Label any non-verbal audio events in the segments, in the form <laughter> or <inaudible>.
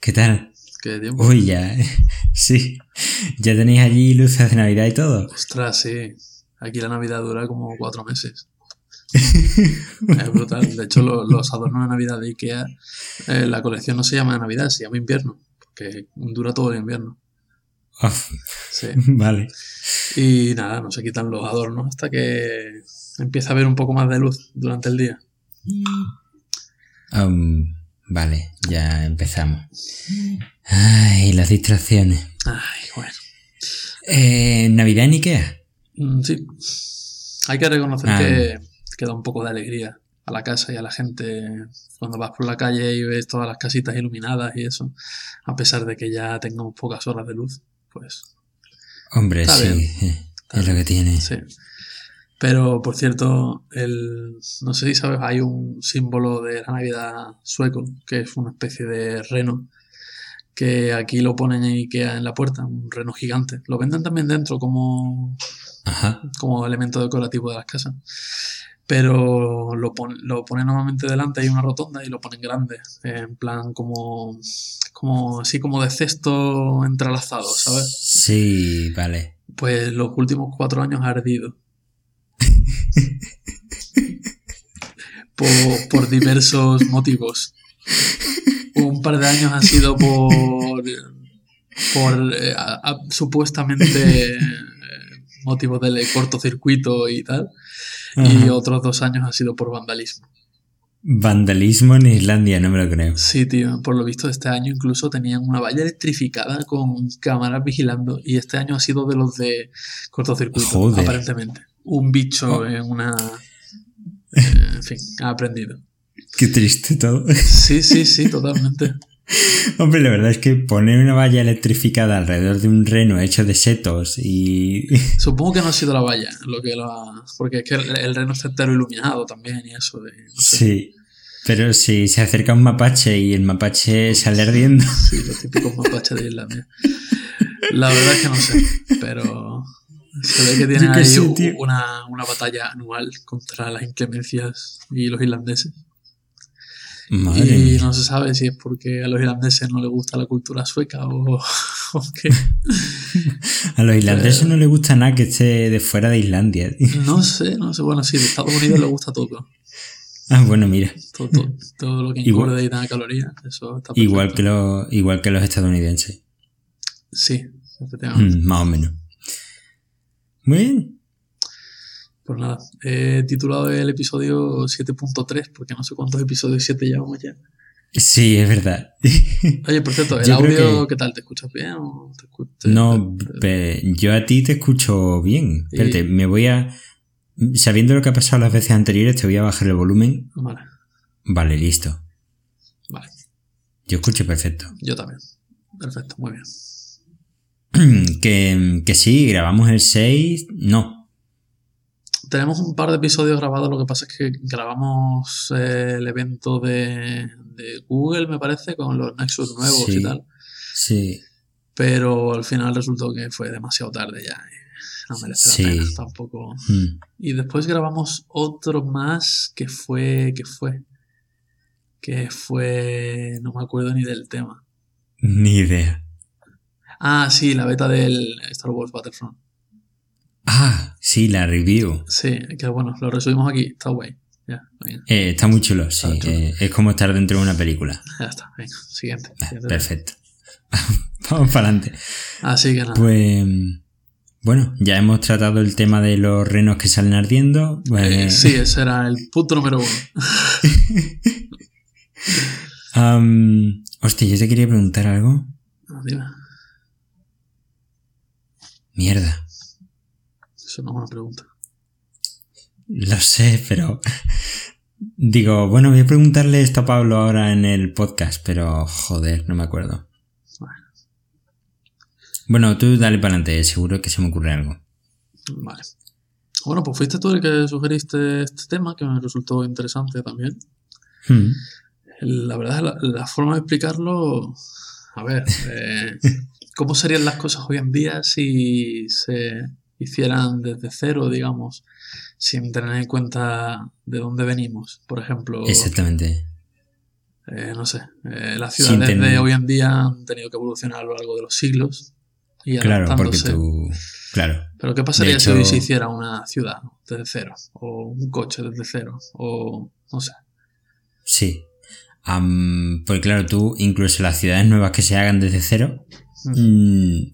¿Qué tal? ¿Qué tiempo? Uy, ya. <laughs> Sí. ¿Ya tenéis allí luces de Navidad y todo? Ostras, sí. Aquí la Navidad dura como cuatro meses. <laughs> es brutal. De hecho, lo- los adornos de Navidad de Ikea, eh, la colección no se llama Navidad, se llama invierno. Porque dura todo el invierno. Oh, Sí. <laughs> vale. Y nada, no se quitan los adornos hasta que empieza a haber un poco más de luz durante el día. Um, vale, ya empezamos. Ay, las distracciones. Ay, bueno. Eh, ¿Navidad en Ikea? Mm, Sí. Hay que reconocer Ah. que, que da un poco de alegría a la casa y a la gente cuando vas por la calle y ves todas las casitas iluminadas y eso, a pesar de que ya tengamos pocas horas de luz, pues Hombre, sí. bien. Es lo que tiene. sí. Pero por cierto, el, no sé si sabes, hay un símbolo de la Navidad sueco, que es una especie de reno, que aquí lo ponen en Ikea en la puerta, un reno gigante. Lo venden también dentro como Ajá. como elemento decorativo de las casas. Pero lo, pon- lo ponen normalmente delante, hay una rotonda y lo ponen grande, en plan como, como así como de cesto entrelazado, ¿sabes? Sí, vale. Pues los últimos cuatro años ha ardido. Por, por diversos motivos. Un par de años ha sido por, por eh, a- a- supuestamente eh, motivos de cortocircuito y tal. Y otros dos años ha sido por vandalismo. Vandalismo en Islandia, no me lo creo. Sí, tío, por lo visto este año incluso tenían una valla electrificada con cámaras vigilando y este año ha sido de los de cortocircuito, Joder. aparentemente. Un bicho Oh. en una... eh, en fin, ha aprendido. Qué triste todo. Sí, sí, sí, totalmente. <laughs> Hombre, la verdad es que poner una valla electrificada alrededor de un reno hecho de setos y... <laughs> Supongo que no ha sido la valla lo que lo ha... Porque es que el, el reno está entero iluminado también y eso de... no sé. Sí. Pero si se acerca un mapache y el mapache sale ardiendo... Sí, los típicos mapaches de Islandia. La verdad es que no sé, pero se ve que <laughs> tienen ahí una, una batalla anual contra las inclemencias y los irlandeses. Madre y mía. no se sabe si es porque a los irlandeses no les gusta la cultura sueca o, <laughs> o qué. A los irlandeses no les gusta nada que esté de fuera de Islandia. tío. No sé, no sé. Bueno, sí, de Estados Unidos les gusta todo. <laughs> Ah, bueno, mira. Todo, todo, todo lo que engorde y da calorías. Eso está perfecto. Igual que, los, igual que los estadounidenses. Sí, efectivamente. Mm, más o menos. Muy bien. Pues nada, he titulado el episodio 7.3 porque no sé cuántos episodios 7 llevamos ya. Sí, es verdad. <laughs> Oye, por cierto, ¿el Yo audio que- qué tal? ¿Te escuchas bien? O te No, te- yo a ti te escucho bien. Espérate, me voy a... Sabiendo lo que ha pasado las veces anteriores, te voy a bajar el volumen. Vale, Vale, listo. vale. Yo escucho perfecto. Yo también. Perfecto, muy bien. Que, que sí, grabamos el 6. No. Tenemos un par de episodios grabados, lo que pasa es que grabamos eh, el evento de, de Google, me parece, con los Nexus nuevos Sí. y tal. Sí. Pero al final resultó que fue demasiado tarde ya. y No merece Sí. la pena tampoco. Mm. Y después grabamos otro más que fue. que fue? Que fue. no me acuerdo ni del tema. Ni idea. Ah, sí, la beta del Star Wars Battlefront. Ah, sí, la review. Sí, que bueno, lo resumimos aquí, está guay. Ya, venga, Eh, está muy chulo, sí. Chulo. eh, es como estar dentro de una película. ya está, venga, siguiente. Ah, siguiente. perfecto. <laughs> Vamos para adelante. Así que nada. Pues bueno, ya hemos tratado el tema de los renos que salen ardiendo. Pues, Eh, sí, ese era el punto número uno. am, <laughs> hostia, yo te quería preguntar algo. <laughs> Dime, Mierda. eso no es una pregunta. Lo sé, pero. <laughs> Digo, bueno, voy a preguntarle esto a Pablo ahora en el podcast, pero joder, no me acuerdo. Bueno. Bueno, tú dale para adelante, seguro que se me ocurre algo. Vale. Bueno, pues fuiste tú el que sugeriste este tema, que me resultó interesante también. Hmm. La verdad, la, la forma de explicarlo. A ver, <laughs> eh, ¿cómo serían las cosas hoy en día si se hicieran desde cero, digamos, sin tener en cuenta de dónde venimos? Por ejemplo, Exactamente. eh, no sé, eh, las ciudades de hoy en día han tenido que evolucionar a lo largo de los siglos. Y claro, porque tú... Claro. Pero ¿qué pasaría si hoy se hiciera una ciudad desde cero? O un coche desde cero? O no sé. Sí. pues claro, tú, incluso las ciudades nuevas que se hagan desde cero, mm,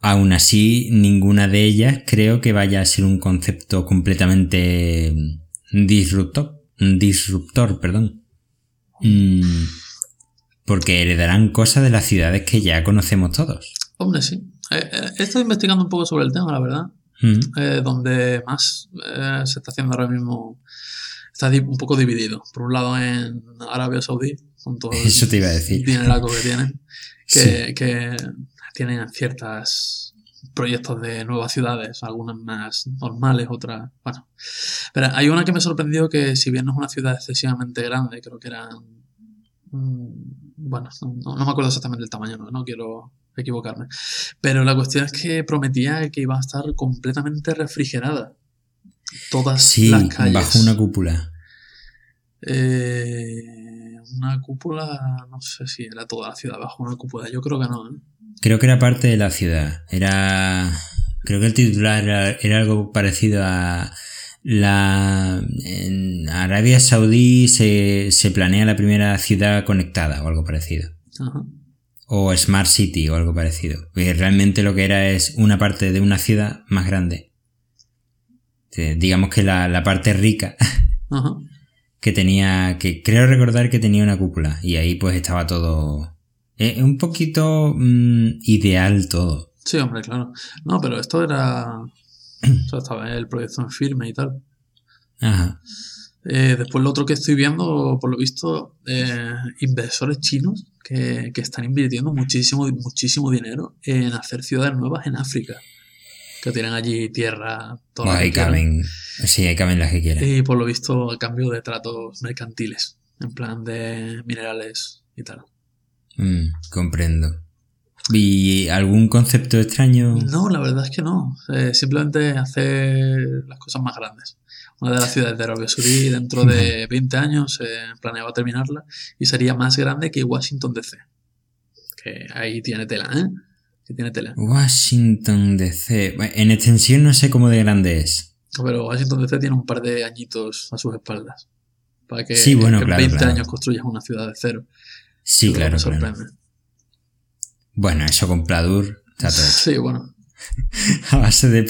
aún así, ninguna de ellas creo que vaya a ser un concepto completamente disruptor. Disruptor, perdón. Mm, porque heredarán cosas de las ciudades que ya conocemos todos. Hombre, sí. Eh, eh, he estado investigando un poco sobre el tema, la verdad. Mm. Eh, donde más se está haciendo ahora mismo está un poco dividido. Por un lado en Arabia Saudí, con todo <laughs> Eso te iba a decir. el que tienen, que, que tienen ciertos proyectos de nuevas ciudades, algunas más normales, otras, bueno. Pero hay una que me sorprendió que si bien no es una ciudad excesivamente grande, creo que eran, mm, bueno, no, me acuerdo exactamente el tamaño, no, no quiero equivocarme. Pero la cuestión es que prometía que iba a estar completamente refrigerada. Todas las calles. Bajo una cúpula. Eh, una cúpula, no sé si era toda la ciudad bajo una cúpula, yo creo que no. ¿eh? Creo que era parte de la ciudad. Era. Creo que el titular era, algo parecido a. La, en Arabia Saudí se, se planea la primera ciudad conectada o algo parecido. Ajá o Smart City o algo parecido. Y realmente lo que era es una parte de una ciudad más grande. Digamos que la, parte rica <laughs> que tenía, que creo recordar que tenía una cúpula y ahí pues estaba todo eh, un poquito mm, ideal todo. Sí, hombre, claro. No, pero esto era... <clears throat> Esto estaba el proyecto en firme y tal. Ajá. Eh, después lo otro que estoy viendo, por lo visto, eh, inversores chinos que, están invirtiendo muchísimo, muchísimo dinero en hacer ciudades nuevas en África. Que tienen allí tierra, todo ahí caben, sí, ahí caben las que quieran. Y por lo visto, a cambio de tratos mercantiles, en plan de minerales y tal. Mm, comprendo. ¿Y algún concepto extraño? No, la verdad es que no. Eh, simplemente hacer las cosas más grandes una de las ciudades de Arabia Saudí dentro de <laughs> 20 años se planeaba terminarla y sería más grande que Washington DC. Que ahí tiene tela, ¿eh? Que tiene tela. Washington DC. En extensión no sé cómo de grande es. Pero Washington DC tiene un par de añitos a sus espaldas. Para que, sí, bueno, en 20 años construyas una ciudad de cero. Sí, claro, Bueno, eso con Pladur <laughs> Sí, bueno. <laughs> a base de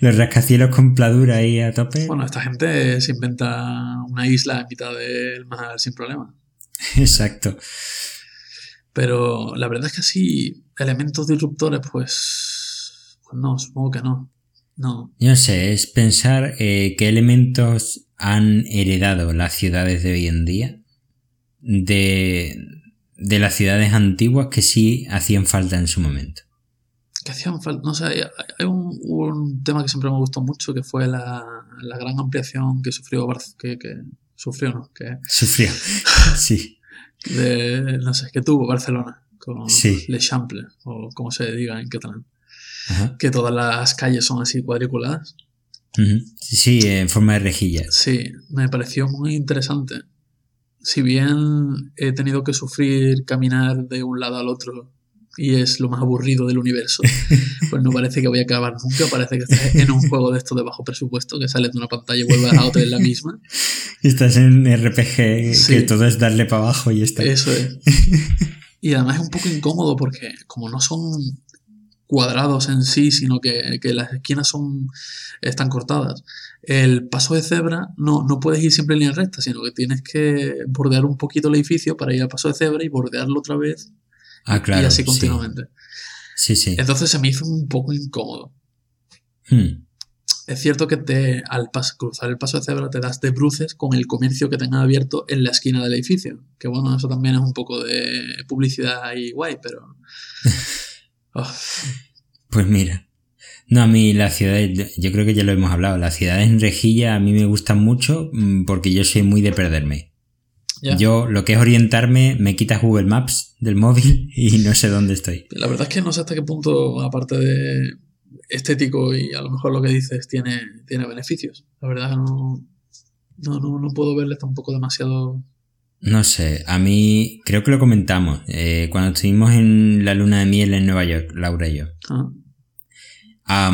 los rascacielos con pladura ahí a tope. Bueno, esta gente se inventa una isla en mitad del mar sin problema. <laughs> Exacto. Pero la verdad es que así, elementos disruptores, pues, pues no, supongo que no. No. Yo no sé, es pensar eh, qué elementos han heredado las ciudades de hoy en día de, de las ciudades antiguas que sí hacían falta en su momento que hacían falta, no sé, hay, un, tema que siempre me gustó mucho que fue la, gran ampliación que sufrió, que, que sufrió, ¿no? Que, sufrió, <laughs> sí. De, no sé, que tuvo Barcelona con Le Chample, o como se diga en catalán. Que todas las calles son así cuadriculadas. Sí, en forma de rejilla. Sí, me pareció muy interesante. Si bien he tenido que sufrir caminar de un lado al otro y es lo más aburrido del universo, <laughs> pues no parece que voy a acabar nunca, parece que estás en un juego de esto de bajo presupuesto, que sales de una pantalla y vuelves a otra en la misma. <laughs> Estás en RPG, que todo es darle para abajo y está. Eso es. <laughs> Y además es un poco incómodo porque como no son cuadrados en sí, sino que, que, las esquinas son están cortadas. El paso de cebra no, no puedes ir siempre en línea recta, sino que tienes que bordear un poquito el edificio para ir al paso de cebra y bordearlo otra vez Ah, claro. Y así continuamente. Sí, sí. Entonces se me hizo un poco incómodo. Hmm. Es cierto que te, al cruzar el paso de cebra te das de bruces con el comercio que tenga abierto en la esquina del edificio. Que bueno, eso también es un poco de publicidad y guay, pero... <laughs> Oh. Pues mira. No, a mí las ciudades, yo creo que ya lo hemos hablado, las ciudades en rejilla a mí me gustan mucho mm, porque yo soy muy de perderme. Yo lo que es orientarme me quita Google Maps del móvil <laughs> y no sé dónde estoy. La verdad es que no sé hasta qué punto, aparte de estético y a lo mejor lo que dices tiene, tiene beneficios. La verdad no, no, no, no puedo verle tampoco demasiado No sé, a mí creo que lo comentamos eh, cuando estuvimos en la luna de miel en Nueva York, Laura y yo. Ah,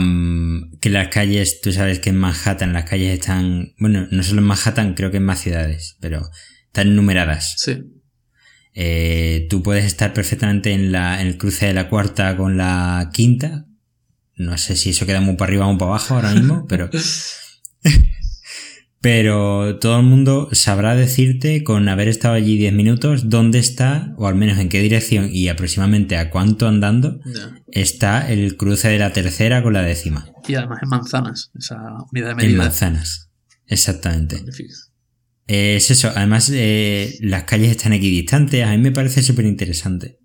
que las calles, tú sabes que en Manhattan las calles están, bueno, no solo en Manhattan, creo que en más ciudades, pero están numeradas. sí. Eh, tú puedes estar perfectamente en, la, en el cruce de la cuarta con la quinta. No sé si eso queda muy para arriba o muy para abajo ahora mismo, <laughs> pero <laughs> Pero todo el mundo sabrá decirte, con haber estado allí 10 minutos, dónde está, o al menos en qué dirección y aproximadamente a cuánto andando, está el cruce de la tercera con la décima. Y además en manzanas, esa unidad de En medida. manzanas. Exactamente. Eh, es eso, además eh, las calles están equidistantes, a mí me parece súper interesante.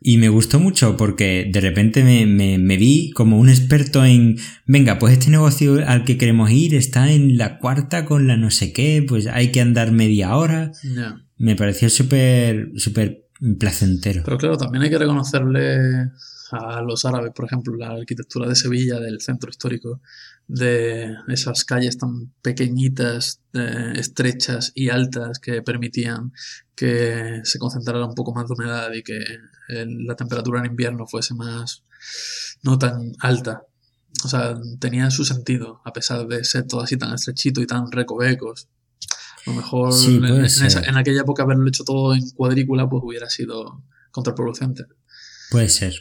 Y me gustó mucho porque de repente me, me- me vi como un experto en, venga, pues este negocio al que queremos ir está en la cuarta con la no sé qué, pues hay que andar media hora. Ya. Me pareció súper, súper placentero. Pero claro, también hay que reconocerle a los árabes, por ejemplo, la arquitectura de Sevilla, del centro histórico, de esas calles tan pequeñitas, eh, estrechas y altas que permitían que se concentrara un poco más de humedad y que eh, la temperatura en invierno fuese más no tan alta. O sea, tenía su sentido, a pesar de ser todo así tan estrechito y tan recovecos. A lo mejor Sí, en, esa- en aquella época haberlo hecho todo en cuadrícula pues hubiera sido contraproducente. Puede ser.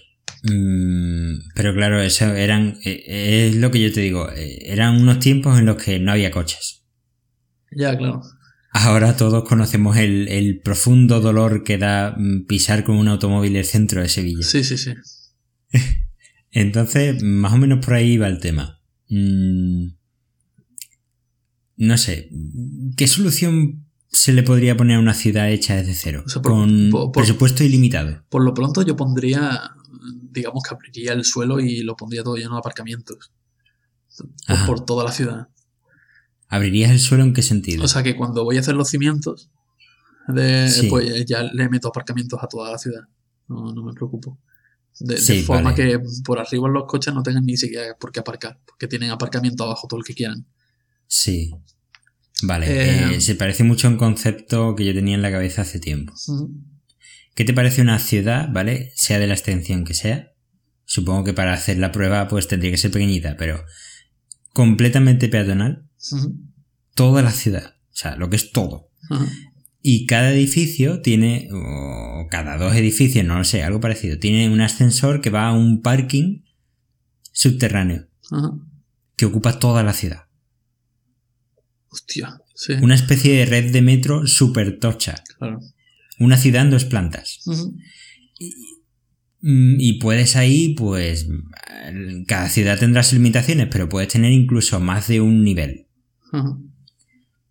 Mm, pero claro, eso eran, eh, es lo que yo te digo, eh, eran unos tiempos en los que no había coches. Ya, claro. Ahora todos conocemos el, el profundo dolor que da mm, pisar con un automóvil el centro de Sevilla. Sí, sí, sí. <laughs> Entonces, más o menos por ahí va el tema. Mm, no sé, ¿qué solución se le podría poner a una ciudad hecha desde cero? O sea, por- con por- por- presupuesto ilimitado. Por lo pronto yo pondría, digamos que abriría el suelo y lo pondría todo lleno de aparcamientos. Ajá. por toda la ciudad. ¿Abrirías el suelo en qué sentido? O sea que cuando voy a hacer los cimientos, de, Sí. pues ya le meto aparcamientos a toda la ciudad. No, no me preocupo. De, forma vale. que por arriba los coches no tengan ni siquiera por qué aparcar, porque tienen aparcamiento abajo todo el que quieran. Sí. Vale, Eh, eh, se parece mucho a un concepto que yo tenía en la cabeza hace tiempo. ¿Qué te parece una ciudad, vale? Sea de la extensión que sea. Supongo que para hacer la prueba pues tendría que ser pequeñita, pero completamente peatonal. Toda la ciudad. O sea, lo que es todo. Y cada edificio tiene, o cada dos edificios, no lo sé, algo parecido, tiene un ascensor que va a un parking subterráneo que ocupa toda la ciudad. Hostia, sí, Una especie de red de metro super tocha. claro. Una ciudad en dos plantas. Ujú. Mm, Y puedes ahí, pues, cada ciudad tendrá sus limitaciones, pero puedes tener incluso más de un nivel.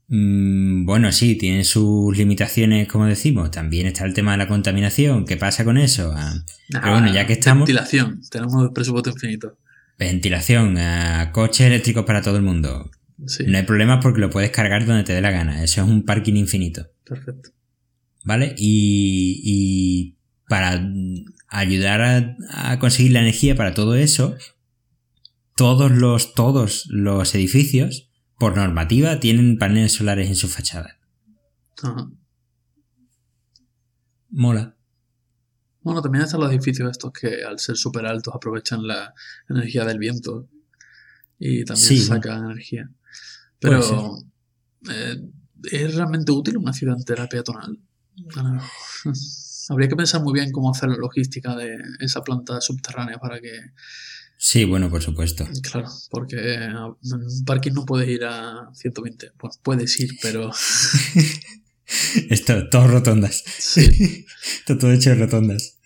Mm, Bueno, sí, tiene sus limitaciones, como decimos. También está el tema de la contaminación. ¿Qué pasa con eso? Ah, Pero bueno, ya que estamos- Ventilación, tenemos presupuesto infinito. Ventilación, ah, coches eléctricos para todo el mundo. Sí, No hay problema porque lo puedes cargar donde te dé la gana. Eso es un parking infinito. perfecto. ¿Vale? Y, y para ayudar a, a conseguir la energía para todo eso, todos los, todos los edificios, por normativa, tienen paneles solares en su fachada. Ajá. Mola. Bueno, también están los edificios estos que al ser súper altos aprovechan la energía del viento y también Sí, sacan energía. Pero eh, ¿es realmente útil una ciudad entera peatonal? Ah, <laughs> Habría que pensar muy bien cómo hacer la logística de esa planta subterránea para que, Sí, bueno, por supuesto. claro, porque eh, en un parking no puedes ir a 120. Bueno, puedes ir, pero <laughs> Esto, todo rotondas. sí. <laughs> Esto todo hecho de rotondas.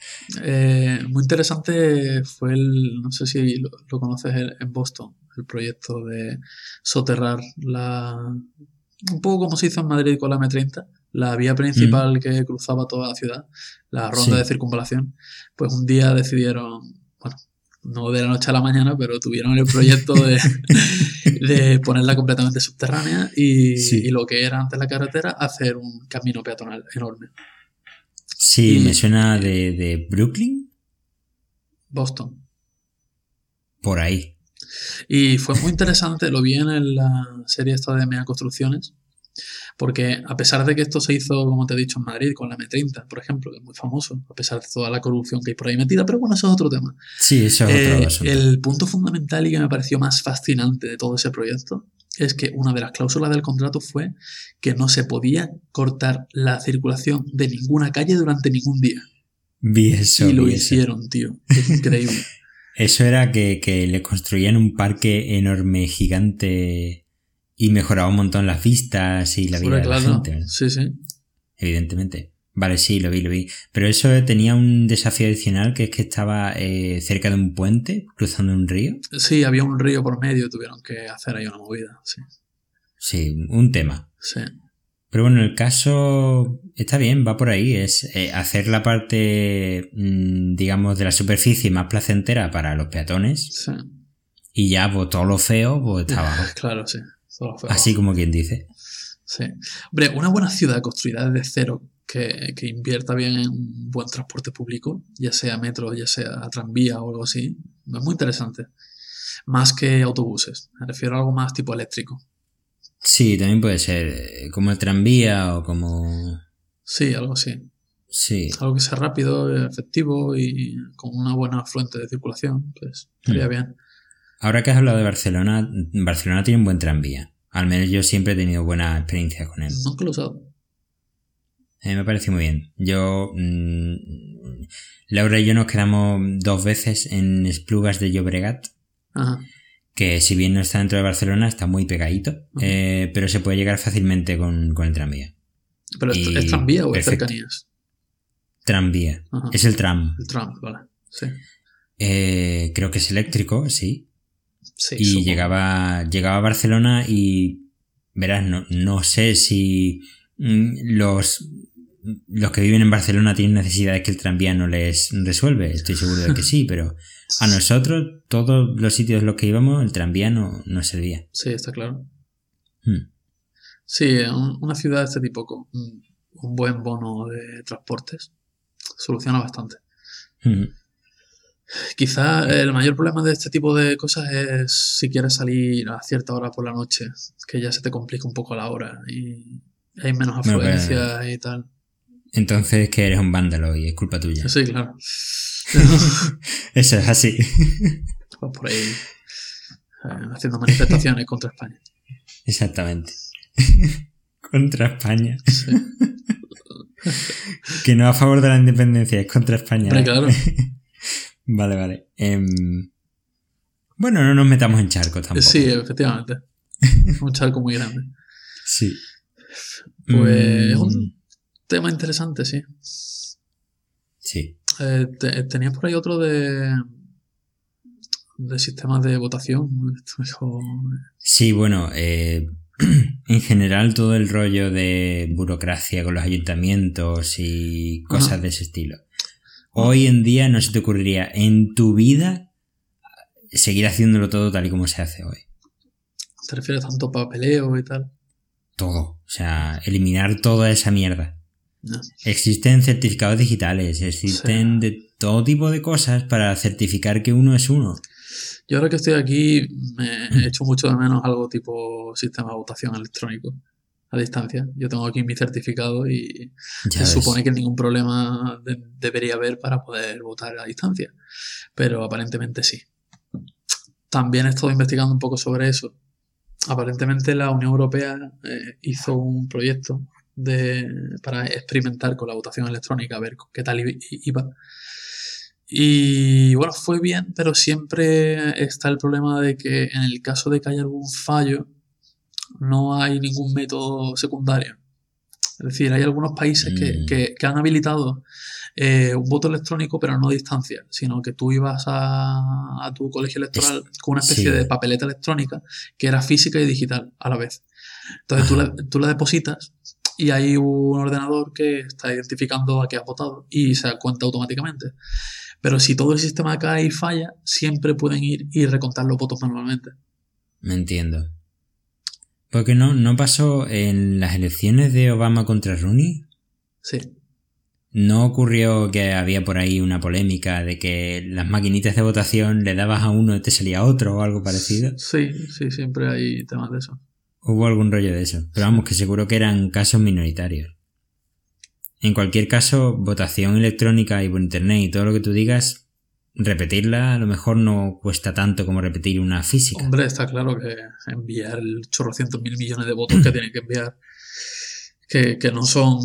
Eh, muy interesante fue el, no sé si lo, lo conoces el- en Boston, el proyecto de soterrar la, un poco como se hizo en Madrid con la M30, la vía principal que cruzaba toda la ciudad, la ronda Sí. de circunvalación, pues un día decidieron, no de la noche a la mañana, pero tuvieron el proyecto de, <laughs> de ponerla completamente subterránea y, Sí. y lo que era antes la carretera, hacer un camino peatonal enorme. Sí, Y- me suena de, de Brooklyn. Boston. Por ahí. Y fue muy interesante, lo vi en la serie esta de Mega Construcciones, Porque a pesar de que esto se hizo, como te he dicho, en Madrid, con la M30, por ejemplo, que es muy famoso, a pesar de toda la corrupción que hay por ahí metida, pero bueno, eso es otro tema. Sí, eso es otro Eh, asunto. el punto fundamental y que me pareció más fascinante de todo ese proyecto es que una de las cláusulas del contrato fue que no se podía cortar la circulación de ninguna calle durante ningún día. Vi eso. y lo vi eso. hicieron, tío. <laughs> Es increíble. Eso era que, que le construían un parque enorme, gigante y mejoraba un montón las vistas y la vida de la gente. Sí, sí. evidentemente. Vale, sí, lo vi, lo vi. Pero eso tenía un desafío adicional que es que estaba eh, cerca de un puente, cruzando un río. Sí, había un río por medio, tuvieron que hacer ahí una movida. Sí. Sí, un tema. Sí. Pero bueno, el caso está bien, va por ahí. Es eh, hacer la parte, mm, digamos, de la superficie más placentera para los peatones Sí. y ya, pues todo lo feo, pues está <laughs> abajo. Claro, sí. Así como quien dice. Sí. Hombre, una buena ciudad construida desde cero, que, que invierta bien en un buen transporte público, ya sea metro, ya sea tranvía o algo así, es muy interesante. Más que autobuses. Me refiero a algo más tipo eléctrico. Sí, también puede ser eh, como el tranvía o como... Sí, algo así. Sí, Algo que sea rápido, efectivo y con una buena fuente de circulación, pues estaría Hmm. bien. Ahora que has hablado de Barcelona, Barcelona tiene un buen tranvía. Al menos yo siempre he tenido buena experiencia con él. Usado. A mí me parece muy bien. Yo, mm, Laura y yo nos quedamos dos veces en Esplugas de Llobregat, Ajá. que si bien no está dentro de Barcelona, está muy pegadito, eh, pero se puede llegar fácilmente con, con el tranvía. ¿Pero es, Y es tranvía o es cercanías? Tranvía. Ajá. Es el tram. El tram, vale. Sí. Eh, creo que es eléctrico, sí. Sí, y supongo. llegaba, llegaba a Barcelona y verás, no, no sé si mm, los, los que viven en Barcelona tienen necesidades que el tranvía no les resuelve. Estoy seguro de que sí, pero a <laughs> nosotros, todos los sitios en los que íbamos, el tranvía no, no servía. Sí, está claro. Hmm. Sí, un- una ciudad de este tipo con un, buen bono de transportes soluciona bastante. Mm. Quizá el mayor problema de este tipo de cosas es si quieres salir a cierta hora por la noche, que ya se te complica un poco la hora y hay menos pues- afluencia y tal. Entonces que eres un vándalo y es culpa tuya. Sí, claro. <laughs> Eso es así. <laughs> Vas por ahí eh, haciendo manifestaciones contra España. Exactamente. <laughs> contra España. Sí. Que no a favor de la independencia, es contra España. Hombre, ¿eh? claro. Vale, vale. Em, bueno, no nos metamos en charco tampoco. Sí, efectivamente. Un charco muy grande. Sí. Pues, Mm, un- Tema interesante, sí. Sí. Eh, te- tenías por ahí otro de, de sistemas de votación. Sí, bueno, eh, <clears throat> en general todo el rollo de burocracia con los ayuntamientos y cosas Ajá. de ese estilo. Hoy en día no se te ocurriría en tu vida seguir haciéndolo todo tal y como se hace hoy. ¿Te refieres tanto papeleo y tal? Todo. O sea, eliminar toda esa mierda. No. Existen certificados digitales, existen de todo tipo de cosas para certificar que uno es uno. Yo ahora que estoy aquí me he hecho mucho de menos algo tipo sistema de votación electrónico a distancia. Yo tengo aquí mi certificado y Ya se ves. supone que ningún problema de- debería haber para poder votar a distancia. Pero aparentemente sí. También he estado investigando un poco sobre eso. Aparentemente la Unión Europea eh, hizo un proyecto de, para experimentar con la votación electrónica, a ver qué tal iba. Y bueno, fue bien, pero siempre está el problema de que en el caso de que haya algún fallo, no hay ningún método secundario. Es decir, hay algunos países que, Mm. que- que han habilitado eh, un voto electrónico, pero no a distancia, sino que tú ibas a, a tu colegio electoral con una especie sí. de papeleta electrónica que era física y digital a la vez. Entonces tú la, tú la depositas y hay un ordenador que está identificando a qué has votado y se cuenta automáticamente. Pero si todo el sistema cae y falla, siempre pueden ir y recontar los votos manualmente. Me entiendo. Porque no, no pasó en las elecciones de Obama contra Rooney. Sí. ¿No ocurrió que había por ahí una polémica de que las maquinitas de votación le dabas a uno y te salía otro o algo parecido? Sí, sí, siempre hay temas de eso. Hubo algún rollo de eso. Pero vamos, que seguro que eran casos minoritarios. En cualquier caso, votación electrónica y por internet y todo lo que tú digas, repetirla a lo mejor no cuesta tanto como repetir una física. Hombre, está claro que enviar el chorrocientos mil millones de votos que tienen que enviar, que, que, no son,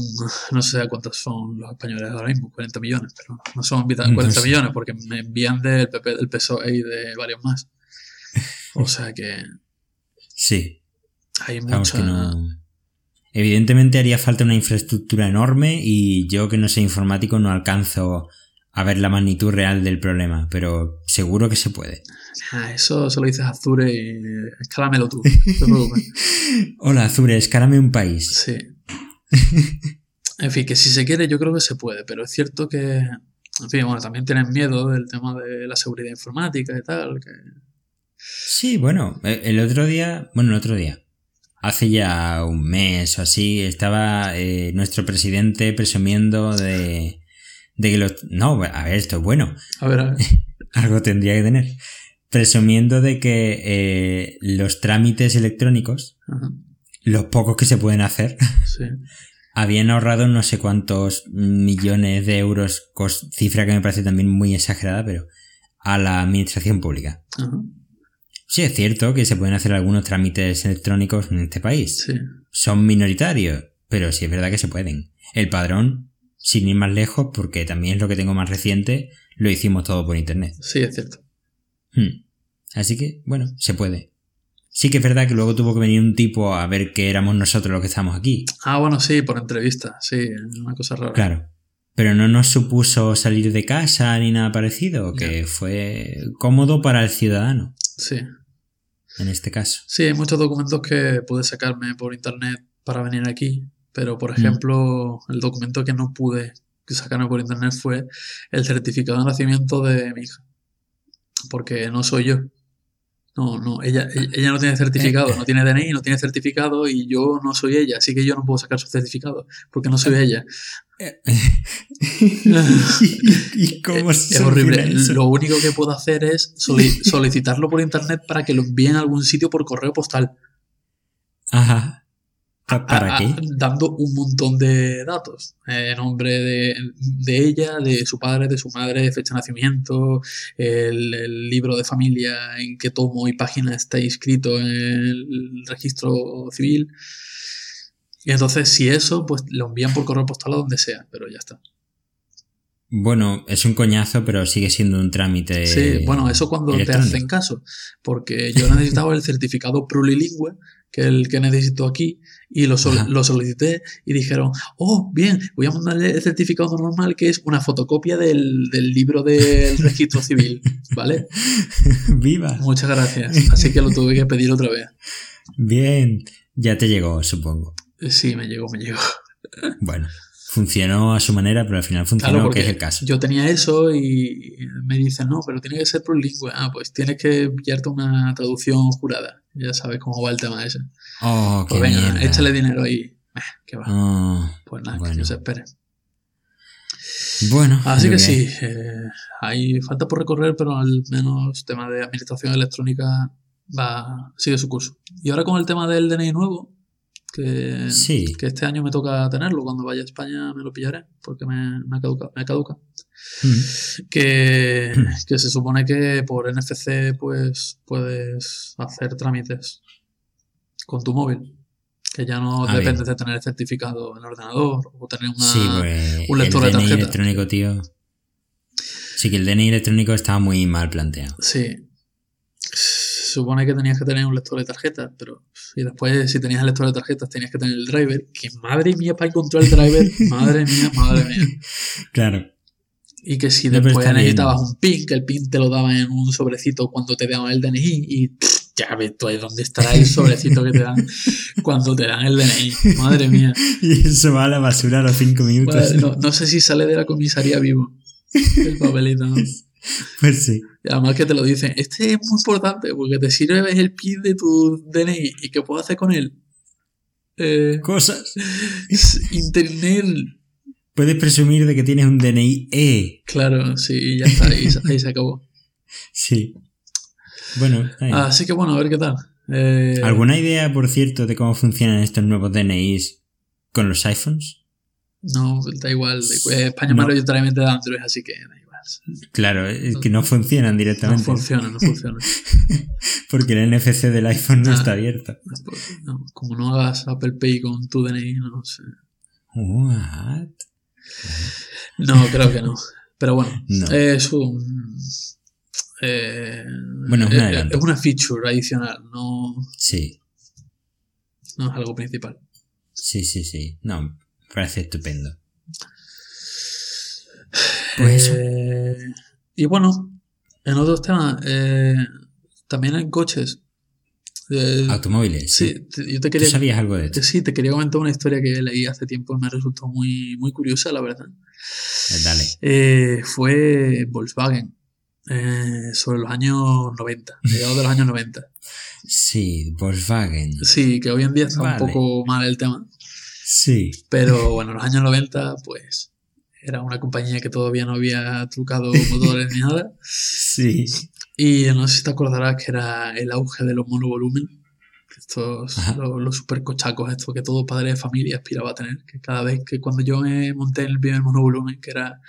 no sé cuántos son los españoles ahora mismo, 40 millones, pero no son 40 No sé. millones porque me envían del PP, del PSOE y de varios más. O <laughs> sea que Sí, hay mucha... no. Evidentemente haría falta una infraestructura enorme y yo que no soy informático no alcanzo a ver la magnitud real del problema, pero seguro que se puede. Ah, eso se lo dices a Azure y escálamelo tú, no te preocupes. <laughs> Hola, Azure, escárame un país. Sí. En fin, que si se quiere yo creo que se puede, pero es cierto que, en fin, bueno, también tienen miedo del tema de la seguridad informática y tal, que... Sí, bueno, e- el otro día, bueno, el otro día, hace ya un mes o así, estaba eh, nuestro presidente presumiendo de, de que los... No, a ver, esto es bueno, A ver, a ver. <laughs> algo tendría que tener. Presumiendo de que eh, los trámites electrónicos, Ajá, los pocos que se pueden hacer, <laughs> sí. habían ahorrado no sé cuántos millones de euros, cifra que me parece también muy exagerada, pero a la administración pública. Ajá, Sí, es cierto que se pueden hacer algunos trámites electrónicos en este país. sí. Son minoritarios, pero sí es verdad que se pueden. El padrón, sin ir más lejos, porque también es lo que tengo más reciente, lo hicimos todo por internet. Sí, es cierto. Hmm. Así que, bueno, se puede. Sí que es verdad que luego tuvo que venir un tipo a ver que éramos nosotros los que estamos aquí. Ah, bueno, sí, por entrevista, sí, una cosa rara. Claro. Pero no nos supuso salir de casa ni nada parecido, que fue cómodo para el ciudadano, Sí. en este caso. Sí, hay muchos documentos que pude sacarme por internet para venir aquí, pero por Mm. ejemplo, el documento que no pude sacarme por internet fue el certificado de nacimiento de mi hija, porque no soy yo. No, no, ella, ella ella no tiene certificado, no tiene DNI, no tiene certificado y yo no soy ella, así que yo no puedo sacar su certificado, porque no soy ella. <laughs> ¿Y cómo <laughs> es, es horrible. eso? Lo único que puedo hacer es soli- solicitarlo por internet para que lo envíen a algún sitio por correo postal. Ajá. ¿Pa- ¿Para a- qué? dando un montón de datos. Eh, nombre de, de ella, de su padre, de su madre, fecha de nacimiento, el, el libro de familia, en qué tomo y página está inscrito en el registro civil. Y entonces, si eso, pues lo envían por correo postal a donde sea, pero ya está. Bueno, es un coñazo, pero sigue siendo un trámite. Sí, bueno, eso cuando te hacen caso, porque yo necesitaba el certificado plurilingüe, que es el que necesito aquí, y lo, sol- lo solicité y dijeron, oh, bien, voy a mandarle el certificado normal, que es una fotocopia del, del libro del registro civil, <laughs> ¿vale? ¡Viva! Muchas gracias. Así que lo tuve que pedir otra vez. Bien. Ya te llegó, supongo. Sí, me llegó, me llegó. Bueno, funcionó a su manera, pero al final funcionó, Claro, que porque es el caso. yo tenía eso y me dicen, no, pero tiene que ser plurilingüe. Ah, pues tienes que pillarte una traducción jurada. Ya sabes cómo va el tema ese. Oh, qué Pues venga, mierda. échale dinero ahí. Eh, que va. Oh, Pues nada, que no se espere. bueno. Así que que sí, eh, hay falta por recorrer, pero al menos tema de administración electrónica va sigue su curso. Y ahora con el tema del DNI nuevo, que, Sí. que este año me toca tenerlo, cuando vaya a España me lo pillaré, porque me, me caduca. Me caduca. Mm. Que, que se supone que por NFC pues puedes hacer trámites con tu móvil. Que ya no Ah, dependes bien. de tener el certificado en el ordenador o tener una, Sí, pues un lector el de DNI tarjeta. electrónico, tío. Sí, que el DNI electrónico estaba muy mal planteado. Sí. Se supone que tenías que tener un lector de tarjetas, pero y después si tenías el lector de tarjetas tenías que tener el driver, que madre mía para encontrar el driver, <laughs> madre mía, madre mía. Claro. Y que si después bien. necesitabas un PIN, que el PIN te lo daban en un sobrecito cuando te daban el DNI y pff, ya ves tú ahí dónde estará el sobrecito que te dan cuando te dan el DNI. Madre mía. <laughs> Y eso va a la basura a los cinco minutos. Madre- no, no sé si sale de la comisaría vivo el papelito, ¿no? <laughs> <laughs> Pues sí. Y además que te lo dicen, este es muy importante porque te sirve el PIN de tu DNI y qué puedo hacer con él. Eh, Cosas. <laughs> internet, Puedes presumir de que tienes un DNI E. claro, sí, y ya está, ahí, se- ahí se acabó. <laughs> Sí. Bueno, bien. Así que bueno, a ver qué tal. Eh, ¿Alguna idea, por cierto, de cómo funcionan estos nuevos DNIs con los iPhones? No, da igual. Eh, España No. mayoritariamente de Android, así que da igual. Claro, es que no funcionan No directamente. funciona, no <laughs> funciona. porque el NFC del iPhone no Ah. está abierto. No, como no hagas Apple Pay con tu DNI, no sé. What? No, creo que no. Pero bueno, No. es un. eh, Bueno, es un es, adelanto. es una feature adicional, no, Sí, no es algo principal. sí, sí, sí. No, parece estupendo. Pues. Eh, y bueno, en otros temas, eh, también en coches. eh, Automóviles. Sí. te- yo te ¿Tú quería, sabías algo de esto? sí, te quería comentar una historia que leí hace tiempo y me resultó muy, muy curiosa, la verdad. Dale. Fue Volkswagen sobre los años 90, <laughs> mediados de los años 90. Sí, Volkswagen. Sí, que hoy en día está Vale. un poco mal el tema, Sí. pero <laughs> bueno, en los años 90 pues era una compañía que todavía no había trucado motores ni nada. <laughs> Sí. Y no sé si te acordarás que era el auge de los monovolumen. Estos, Ajá. los, los super cochacos, estos que todo padre de familia aspiraba a tener. Que cada vez que cuando yo me monté en el primer monovolumen, que era,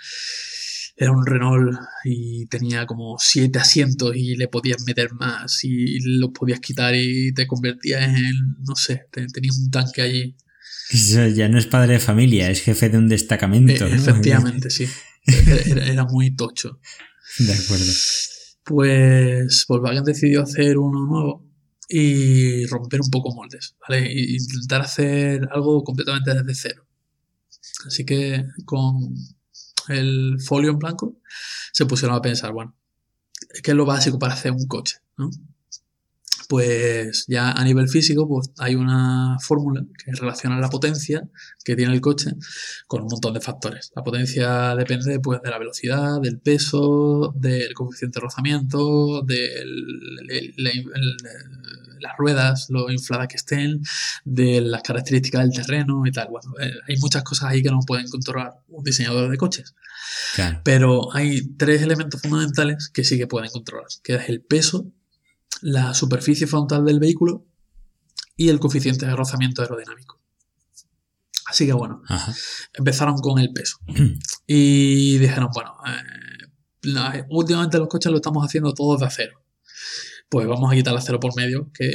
era un Renault y tenía como siete asientos y le podías meter más y los podías quitar y te convertías en, no sé, te- tenías un tanque allí. Ya no es padre de familia, es jefe de un destacamento. Eh, ¿no? efectivamente, sí. Era, <laughs> era- era muy tocho. De acuerdo. Pues Volkswagen decidió hacer uno nuevo y romper un poco moldes, ¿vale? E intentar hacer algo completamente desde cero. Así que con el folio en blanco se pusieron a pensar, bueno, ¿qué es lo básico para hacer un coche? ¿no? Pues ya a nivel físico pues hay una fórmula que relaciona la potencia que tiene el coche con un montón de factores. La potencia depende pues, de la velocidad, del peso, del coeficiente de rozamiento, de las ruedas, lo infladas que estén, de las características del terreno y tal. Bueno, eh, hay muchas cosas ahí que no pueden controlar un diseñador de coches. Claro. Pero hay tres elementos fundamentales que sí que pueden controlar, que es el peso, la superficie frontal del vehículo y el coeficiente de rozamiento aerodinámico. Así que bueno, Ajá. empezaron con el peso. <clears throat> Y dijeron, bueno, eh, últimamente los coches lo estamos haciendo todos de acero. Pues vamos a quitar el acero por medio, que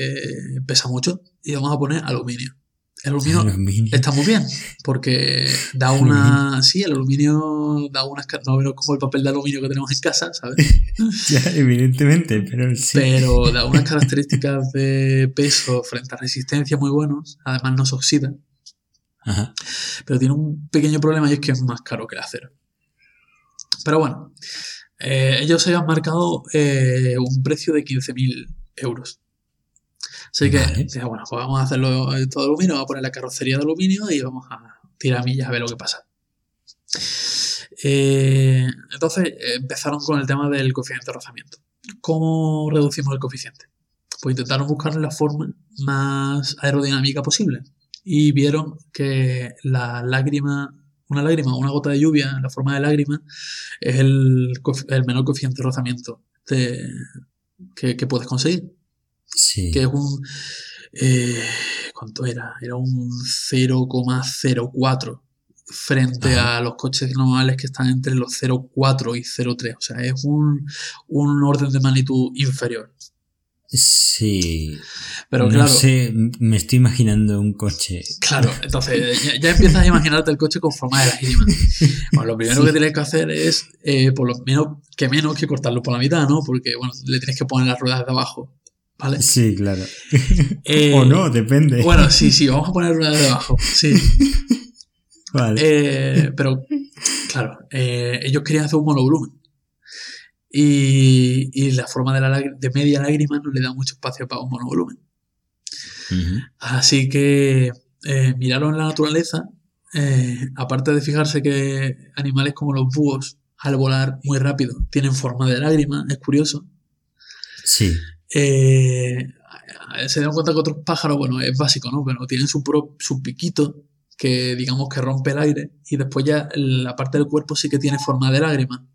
pesa mucho, y vamos a poner aluminio. El aluminio Aluminio. está muy bien, porque da una... Sí, el aluminio da unas... No menos como el papel de aluminio que tenemos en casa, ¿sabes? <laughs> Ya, evidentemente, pero sí. Pero da unas características de peso frente a resistencia muy buenos. Además no se oxida. Ajá. Pero tiene un pequeño problema y es que es más caro que el acero. Pero bueno, eh, ellos se han marcado eh, un precio de 15.000 euros. Así que, Vale. dije, bueno, pues vamos a hacerlo eh, todo de aluminio, vamos a poner la carrocería de aluminio y vamos a tirar millas a ver lo que pasa. Eh, entonces eh, empezaron con el tema del coeficiente de rozamiento. ¿Cómo reducimos el coeficiente? Pues intentaron buscar la forma más aerodinámica posible y vieron que la lágrima, una lágrima, una gota de lluvia en la forma de lágrima es el, menor coeficiente de rozamiento de- que, que puedes conseguir, Sí. que es un... eh, ¿Cuánto era? Era un 0,04 frente Ajá. a los coches normales que están entre los 0,4 y 0,3. O sea, es un, un orden de magnitud inferior. Sí. Pero no claro, sé, me estoy imaginando un coche. Claro, entonces ya, ya empiezas a imaginarte el coche con forma de lágrima. Bueno, lo primero Sí. que tienes que hacer es, eh, por lo menos, que menos que cortarlo por la mitad, ¿no? Porque, bueno, le tienes que poner las ruedas de abajo, ¿vale? Sí, claro. Eh, <laughs> o no, depende. Bueno, sí, sí, vamos a poner ruedas de abajo, sí. <laughs> vale. Eh, pero, claro, eh, ellos querían hacer un monovolumen. Y, y la forma de, la, de media lágrima no le da mucho espacio para un monovolumen. Así que miraron la naturaleza, aparte de fijarse que animales como los búhos, al volar muy rápido, tienen forma de lágrima, es curioso. Sí. Eh, se dieron cuenta que otros pájaros, bueno, es básico, ¿no? Pero tienen su, pro- su piquito que digamos que rompe el aire y después ya la parte del cuerpo sí que tiene forma de lágrima.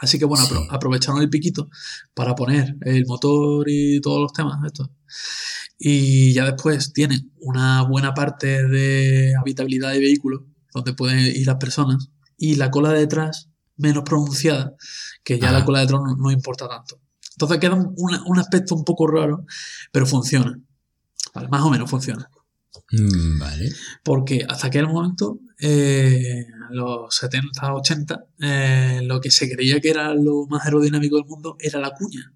Así que bueno, Sí. apro- aprovecharon el piquito para poner el motor y todos los temas estos. Y ya después tienen una buena parte de habitabilidad de vehículo, donde pueden ir las personas, y la cola de detrás menos pronunciada, que ya Ajá. la cola de detrás no, no importa tanto. Entonces queda un, un aspecto un poco raro, pero funciona. Vale, más o menos funciona. Mm, Vale. Porque hasta aquel momento, eh, los 70, 80, eh, lo que se creía que era lo más aerodinámico del mundo era la cuña.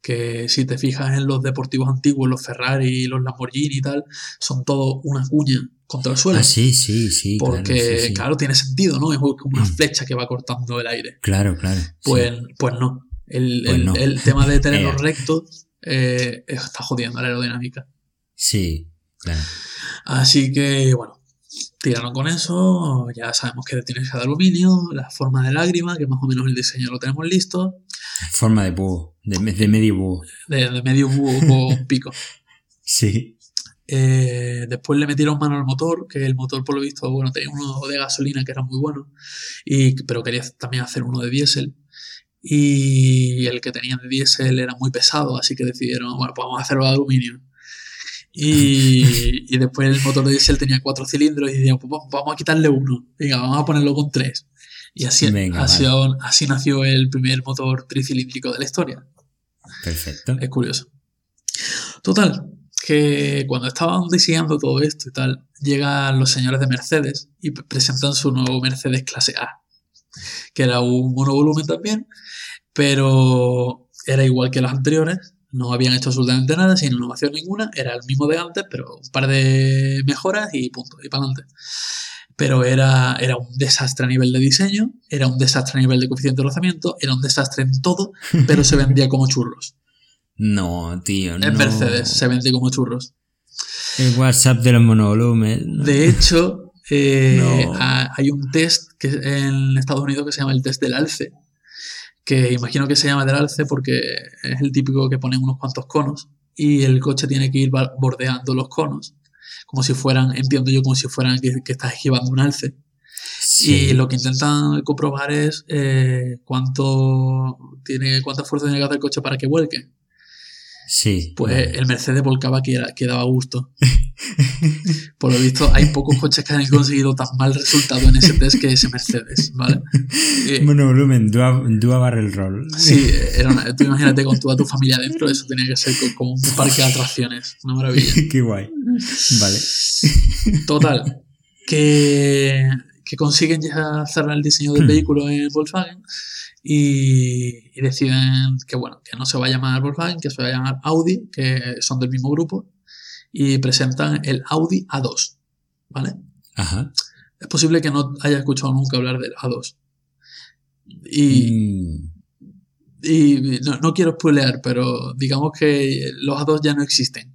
Que si te fijas en los deportivos antiguos, los Ferrari, los Lamborghini y tal, son todo una cuña contra el suelo. Ah, sí, sí, sí. claro, porque, sí, sí. claro, tiene sentido, ¿no? Es como una Mm. flecha que va cortando el aire. Claro, claro. sí. Pues, pues no. El, Pues el- no. el tema de tenerlos <laughs> rectos eh, está jodiendo la aerodinámica. Sí, claro. Así que, bueno, tiraron con eso. Ya sabemos que tiene de aluminio, la forma de lágrima, que más o menos el diseño lo tenemos listo. Forma de búho, de, me- de medio búho. De, de medio búho con <laughs> pico. Sí. Eh, después le metieron mano al motor, que el motor, por lo visto, bueno, tenía uno de gasolina que era muy bueno, y, pero quería también hacer uno de diésel. Y el que tenían de diésel era muy pesado, así que decidieron, bueno, pues vamos a hacerlo de aluminio. Y, <laughs> y después el motor de diésel tenía cuatro cilindros y dijeron, pues vamos- a quitarle uno, venga, vamos a ponerlo con tres. Y así, Venga, así, vale. así nació el primer motor tricilíndrico de la historia. Perfecto. Es curioso. Total, que cuando estaban diseñando todo esto y tal, llegan los señores de Mercedes y presentan su nuevo Mercedes clase A, que era un monovolumen también, pero era igual que los anteriores, no habían hecho absolutamente nada, sin innovación ninguna, era el mismo de antes, pero un par de mejoras y punto, y para adelante. Pero era, era un desastre a nivel de diseño, era un desastre a nivel de coeficiente de rozamiento, era un desastre en todo, pero se vendía como churros. <laughs> No, tío, no. En Mercedes se vende como churros. El WhatsApp de los monovolumen. De hecho, eh, No. hay un test que en Estados Unidos que se llama el test del alce. Que imagino que se llama del alce porque es el típico que ponen unos cuantos conos y el coche tiene que ir bordeando los conos. Como si fueran, entiendo yo, como si fueran que, que estás esquivando un alce. Sí. Y lo que intentan comprobar es eh, cuánto tiene, cuánta fuerza tiene que hacer el coche para que vuelque. Sí. Pues vale. el Mercedes volcaba que, era, que daba gusto. <laughs> Por lo visto, hay pocos coches que han conseguido tan mal resultado en ese test que ese Mercedes, ¿vale? <laughs> Eh, Monovolumen, Dua, Dua Barrel Roll. sí, era una- tú imagínate con toda tu familia dentro, eso tenía que ser co- como un parque de atracciones, una maravilla. <laughs> Qué guay. Vale. Total, que, que consiguen ya cerrar el diseño del vehículo en Volkswagen y, y deciden que bueno, que no se va a llamar Volkswagen, que se va a llamar Audi, que son del mismo grupo, y presentan el Audi A2, ¿vale? Ajá. Es posible que no haya escuchado nunca hablar del A2. Y, Mm, y no, no quiero spoilear, pero digamos que los A2 ya no existen.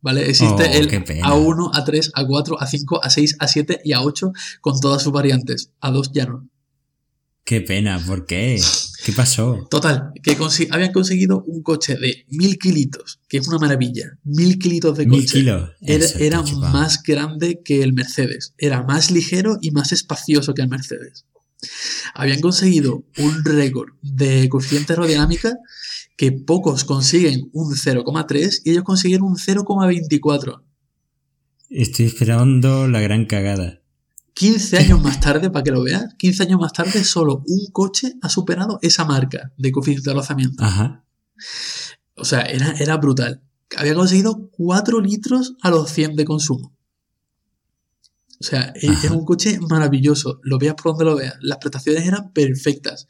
¿Vale? Existe Oh, el qué pena. A1, A3, A4, A5, A6, A7 y A8 con todas sus variantes. A2 ya no. Qué pena, ¿por qué? ¿Qué pasó? Total, que consi- habían conseguido un coche de mil kilitos, que es una maravilla. Mil kilitos de Mil coche. kilos. Era, más grande que el Mercedes. Era más ligero y más espacioso que el Mercedes. Habían conseguido un récord de coeficiente aerodinámica que pocos consiguen un 0,3 y ellos consiguieron un 0,24. Estoy esperando la gran cagada. 15 años más tarde, para que lo veas, 15 años más tarde, solo un coche ha superado esa marca de coeficiente de rozamiento. Ajá. O sea, era, era brutal. Había conseguido 4 litros a los 100 de consumo. O sea, e- Ajá. es un coche maravilloso. Lo veas por donde lo veas. Las prestaciones eran perfectas.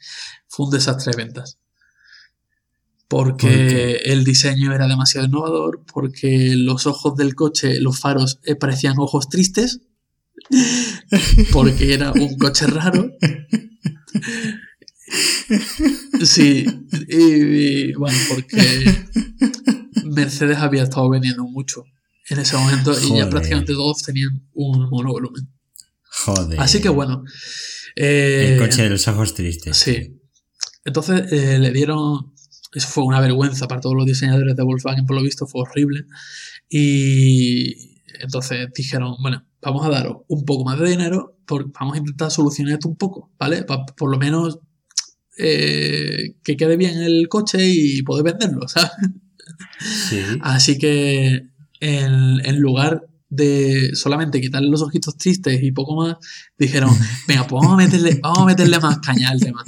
Fue un desastre de ventas. Porque el diseño era demasiado innovador, porque los ojos del coche, los faros, eh, parecían ojos tristes, porque era un coche raro. Sí, y, y, bueno, porque Mercedes había estado vendiendo mucho en ese momento y ya prácticamente todos tenían un monovolumen. Joder. Así que bueno. eh, El coche de los ojos tristes. Sí. Entonces eh, le dieron. Eso fue una vergüenza para todos los diseñadores de Volkswagen, por lo visto, fue horrible. Y entonces dijeron: Bueno, vamos a daros un poco más de dinero, por- vamos a intentar solucionar esto un poco, ¿vale? Pa- por lo menos eh, que quede bien el coche y poder venderlo, <laughs> ¿sabes? Sí. Así que en, en lugar de solamente quitarle los ojitos tristes y poco más, dijeron, <laughs> venga, pues vamos a meterle, vamos a meterle más caña al tema.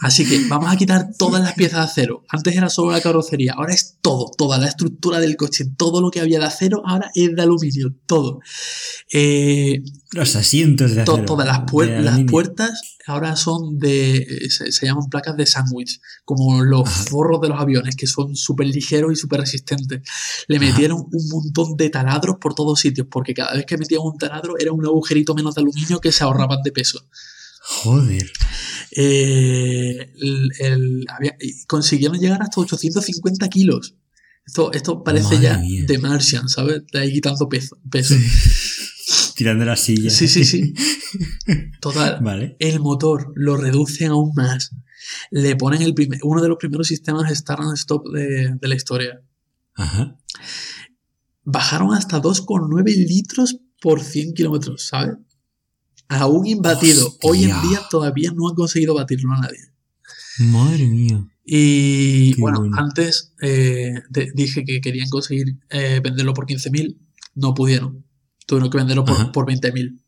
Así que vamos a quitar todas las piezas de acero. Antes era solo la carrocería, ahora es todo, toda la estructura del coche, todo lo que había de acero, ahora es de aluminio, todo. Eh, Los asientos de to- acero. todas las, puer- de las puertas ahora son de. eh, Se, se llaman placas de sándwich, como los forros de los aviones, que son súper ligeros y súper resistentes. Le metieron un montón de taladros por todos sitios, porque cada vez que metían un taladro era un agujerito menos de aluminio que se ahorraban de peso. Joder. Eh, el- el- había- consiguieron llegar hasta 850 kilos. Esto, esto parece Madre ya mía. de Martian, ¿sabes? De ahí quitando peso. peso. <laughs> Tirando la silla. Sí, sí, sí. <laughs> Total. <laughs> Vale. El motor lo reducen aún más. Le ponen el primer- uno de los primeros sistemas Start and Stop de, de la historia. Ajá. Bajaron hasta 2,9 litros por 100 kilómetros, ¿sabes? Aún imbatido. Hostia. Hoy en día todavía no han conseguido batirlo a nadie. Madre mía. Y Qué bueno, bueno. antes eh, de- dije que querían conseguir eh, venderlo por 15.000. No pudieron. Tuvieron que venderlo por, por 20.000.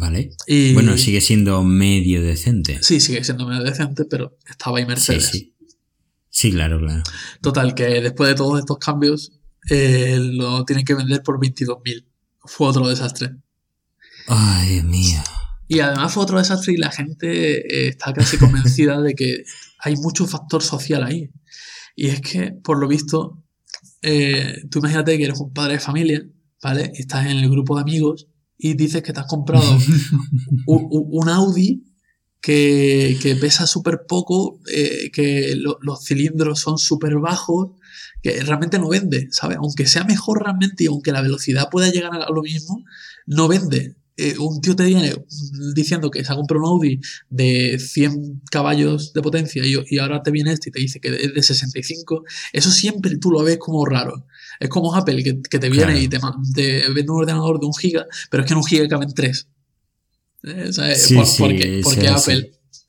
Vale. Y Bueno, sigue siendo medio decente. Sí, sigue siendo medio decente, pero estaba ahí Sí, Mercedes. sí. Sí, claro, claro. Total, que después de todos estos cambios, eh, lo tienen que vender por 22.000. Fue otro desastre. Ay, Dios mío. Y además fue otro desastre y la gente eh, está casi convencida de que hay mucho factor social ahí. Y es que, por lo visto, eh, tú imagínate que eres un padre de familia, ¿vale? Y estás en el grupo de amigos y dices que te has comprado <laughs> un, Audi que, que pesa súper poco, eh, que lo- los cilindros son súper bajos, que realmente no vende, ¿sabes? Aunque sea mejor realmente y aunque la velocidad pueda llegar a lo mismo, no vende. Eh, un tío te viene diciendo que se ha comprado un Audi de 100 caballos de potencia y, y ahora te viene este y te dice que es de 65, eso siempre tú lo ves como raro. Es como Apple, que, que te viene Claro. y te, te vende un ordenador de un giga, pero es que en un giga caben tres. Eh, o sea, Sí, por- sí, porque, porque Apple. <laughs>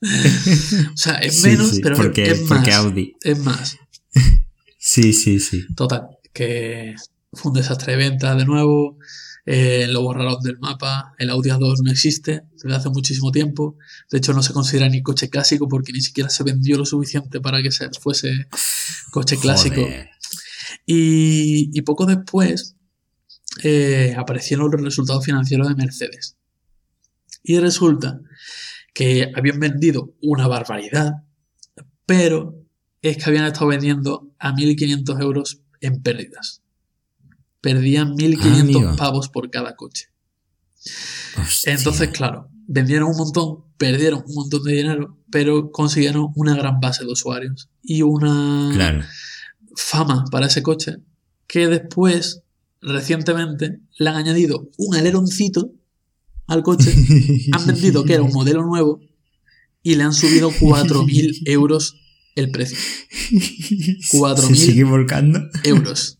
o sea, es menos, pero porque, es porque más. Audi. Es más. <laughs> Sí, sí, sí. Total, que fue un desastre de venta de nuevo. eh, lo borraron del mapa. El Audi A2 no existe desde hace muchísimo tiempo. De hecho, no se considera ni coche clásico porque ni siquiera se vendió lo suficiente para que se fuese coche clásico. Y, y poco después eh, aparecieron los resultados financieros de Mercedes. Y resulta que habían vendido una barbaridad, pero es que habían estado vendiendo a 1.500 euros en pérdidas. Perdían 1.500 Ah, amigo. pavos por cada coche. Hostia. Entonces, claro, vendieron un montón, perdieron un montón de dinero, pero consiguieron una gran base de usuarios y una Claro. Fama para ese coche que después, recientemente, le han añadido un aleroncito al coche, <laughs> han vendido que era un modelo nuevo y le han subido 4.000 <laughs> euros el precio. ¿Se 4.000 sigue volcando? Euros.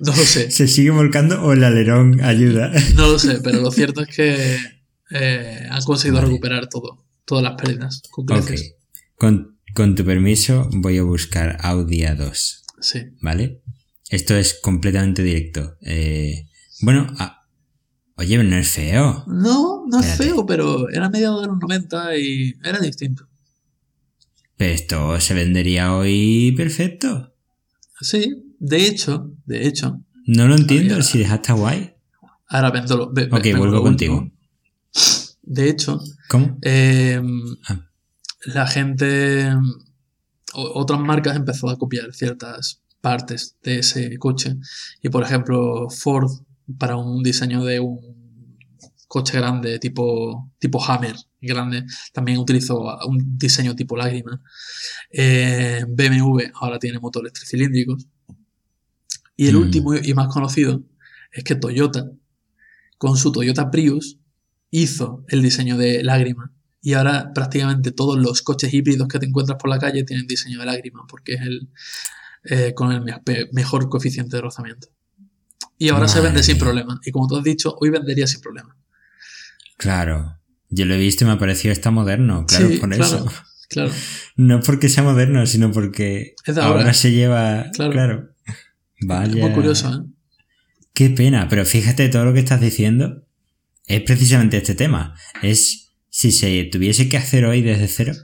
No lo sé, ¿Se sigue volcando o el alerón ayuda? no lo sé, pero lo cierto es que <laughs> eh, han conseguido Vale. recuperar todo, todas las pérdidas. con. Con, con tu permiso, voy a buscar Audi A2, Sí. ¿vale? Esto es completamente directo. Eh, bueno, ah, oye, no es feo. No, no es feo, pero era mediados de los 90 y era distinto. Pero esto se vendería hoy perfecto. Sí, de hecho, de hecho, No lo entiendo, Había- si deja está guay. ahora vendo lo, ve- Ok, vuelvo contigo. De hecho, ¿Cómo? eh, Ah. la gente, otras marcas empezó a copiar ciertas partes de ese coche. Y por ejemplo, Ford, para un diseño de un coche grande tipo, tipo Hammer, grande, también utilizó un diseño tipo lágrima. Eh, BMW ahora tiene motores tricilíndricos. Y el Mm. último y más conocido es que Toyota, con su Toyota Prius, hizo el diseño de lágrima. Y ahora prácticamente todos los coches híbridos que te encuentras por la calle tienen diseño de lágrima, porque es el eh, con el me- mejor coeficiente de rozamiento. Y ahora se vende sin problema. Y como tú has dicho, hoy vendería sin problema. Claro. Yo lo he visto y me ha parecido está moderno, claro, Sí, por claro. eso. Claro. <laughs> No porque sea moderno, sino porque ahora. ahora. se lleva. Claro. Claro. Vaya. Es muy curioso, ¿eh? Qué pena, pero fíjate, todo lo que estás diciendo es precisamente este tema. Es si se tuviese que hacer hoy desde cero,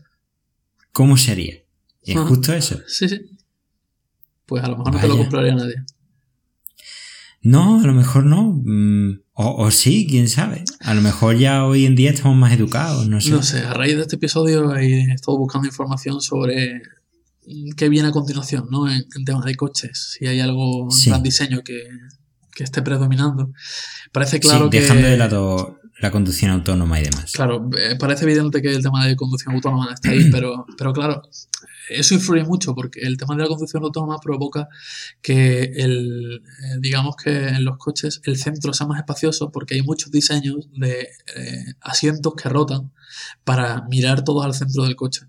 ¿cómo sería? Es Ajá. justo eso. Sí, sí. Pues a lo mejor no te lo compraría nadie. No, a lo mejor no. Mm, O, o sí, quién sabe. A lo mejor ya hoy en día estamos más educados, no sé. No sé, a raíz de este episodio he estado buscando información sobre qué viene a continuación, ¿no? En, en temas de coches. Si hay algo en Sí. plan diseño que, que esté predominando. Parece Sí, claro que. dejando de lado la conducción autónoma y demás. Claro, eh, parece evidente que el tema de conducción autónoma está ahí, pero, pero claro, eso influye mucho porque el tema de la conducción autónoma provoca que el, eh, digamos que en los coches el centro sea más espacioso porque hay muchos diseños de eh, asientos que rotan para mirar todos al centro del coche.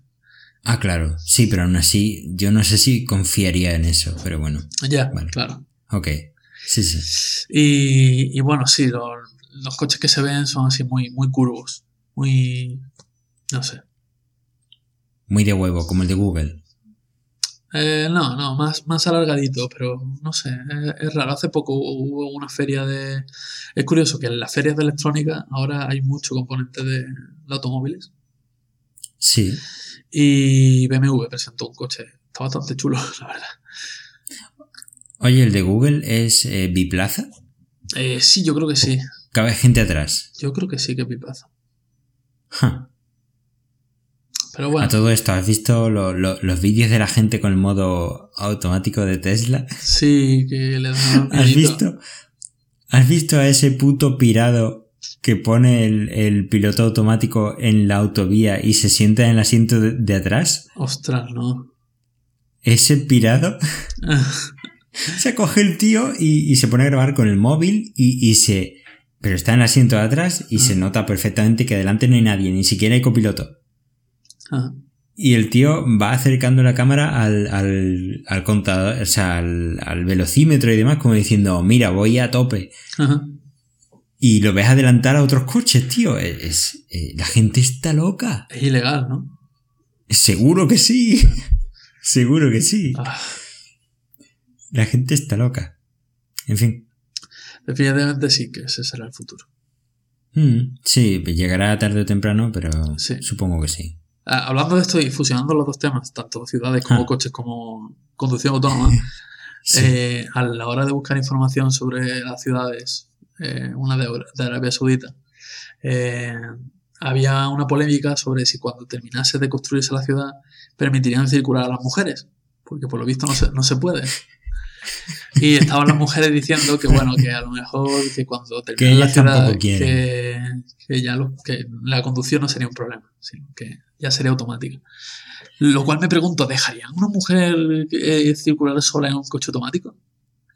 Ah, claro. Sí, pero aún así, yo no sé si confiaría en eso, pero bueno. Ya, Vale. claro. Ok. Sí, sí. Y, y bueno, sí, los, los coches que se ven son así muy, muy curvos, muy, no sé. Muy de huevo, como el de Google. Eh, no, no, más, más alargadito, pero no sé, es, es raro. Hace poco hubo una feria de... Es curioso que en las ferias de electrónica ahora hay mucho componente de, de automóviles Sí. y BMW presentó un coche, está bastante chulo, <laughs> la verdad. Oye, el de Google es eh, biplaza. Eh, sí, yo creo que sí, Cabe gente atrás. yo creo que sí que pipazo. Ja. Pero bueno, A todo esto, ¿has visto lo- lo- los vídeos de la gente con el modo automático de Tesla? sí que le da ¿Has miedito. visto? ¿Has visto a ese puto pirado que pone el, el piloto automático en la autovía y se sienta en el asiento de, de atrás? Ostras, no. Ese pirado <laughs> se coge el tío y, y se pone a grabar con el móvil y, y se... Pero está en el asiento de atrás y se nota perfectamente que adelante no hay nadie, ni siquiera hay copiloto. Ajá. Y el tío va acercando la cámara al, al, al contador, o sea, al, al velocímetro y demás, como diciendo, mira, voy a tope. Ajá. Y lo ves adelantar a otros coches, tío. Es, es- eh, la gente está loca. Es ilegal, ¿no? Seguro que sí. <laughs> Seguro que sí. Ah, La gente está loca. En fin. Definitivamente sí que ese será el futuro. Mm, sí, llegará tarde o temprano, pero Sí. supongo que sí. Ah, hablando de esto y fusionando los dos temas, tanto ciudades como Ah. coches como conducción autónoma, <laughs> Sí. eh, a la hora de buscar información sobre las ciudades, eh, una de, de Arabia Saudita, eh, había una polémica sobre si cuando terminase de construirse la ciudad permitirían circular a las mujeres, porque por lo visto no se, no se puede. <laughs> Y estaban las mujeres diciendo que bueno, que a lo mejor que cuando termine la ciudad, que, que ya lo- que la conducción no sería un problema, sino que ya sería automática. Lo cual me pregunto, ¿dejarían una mujer eh, circular sola en un coche automático?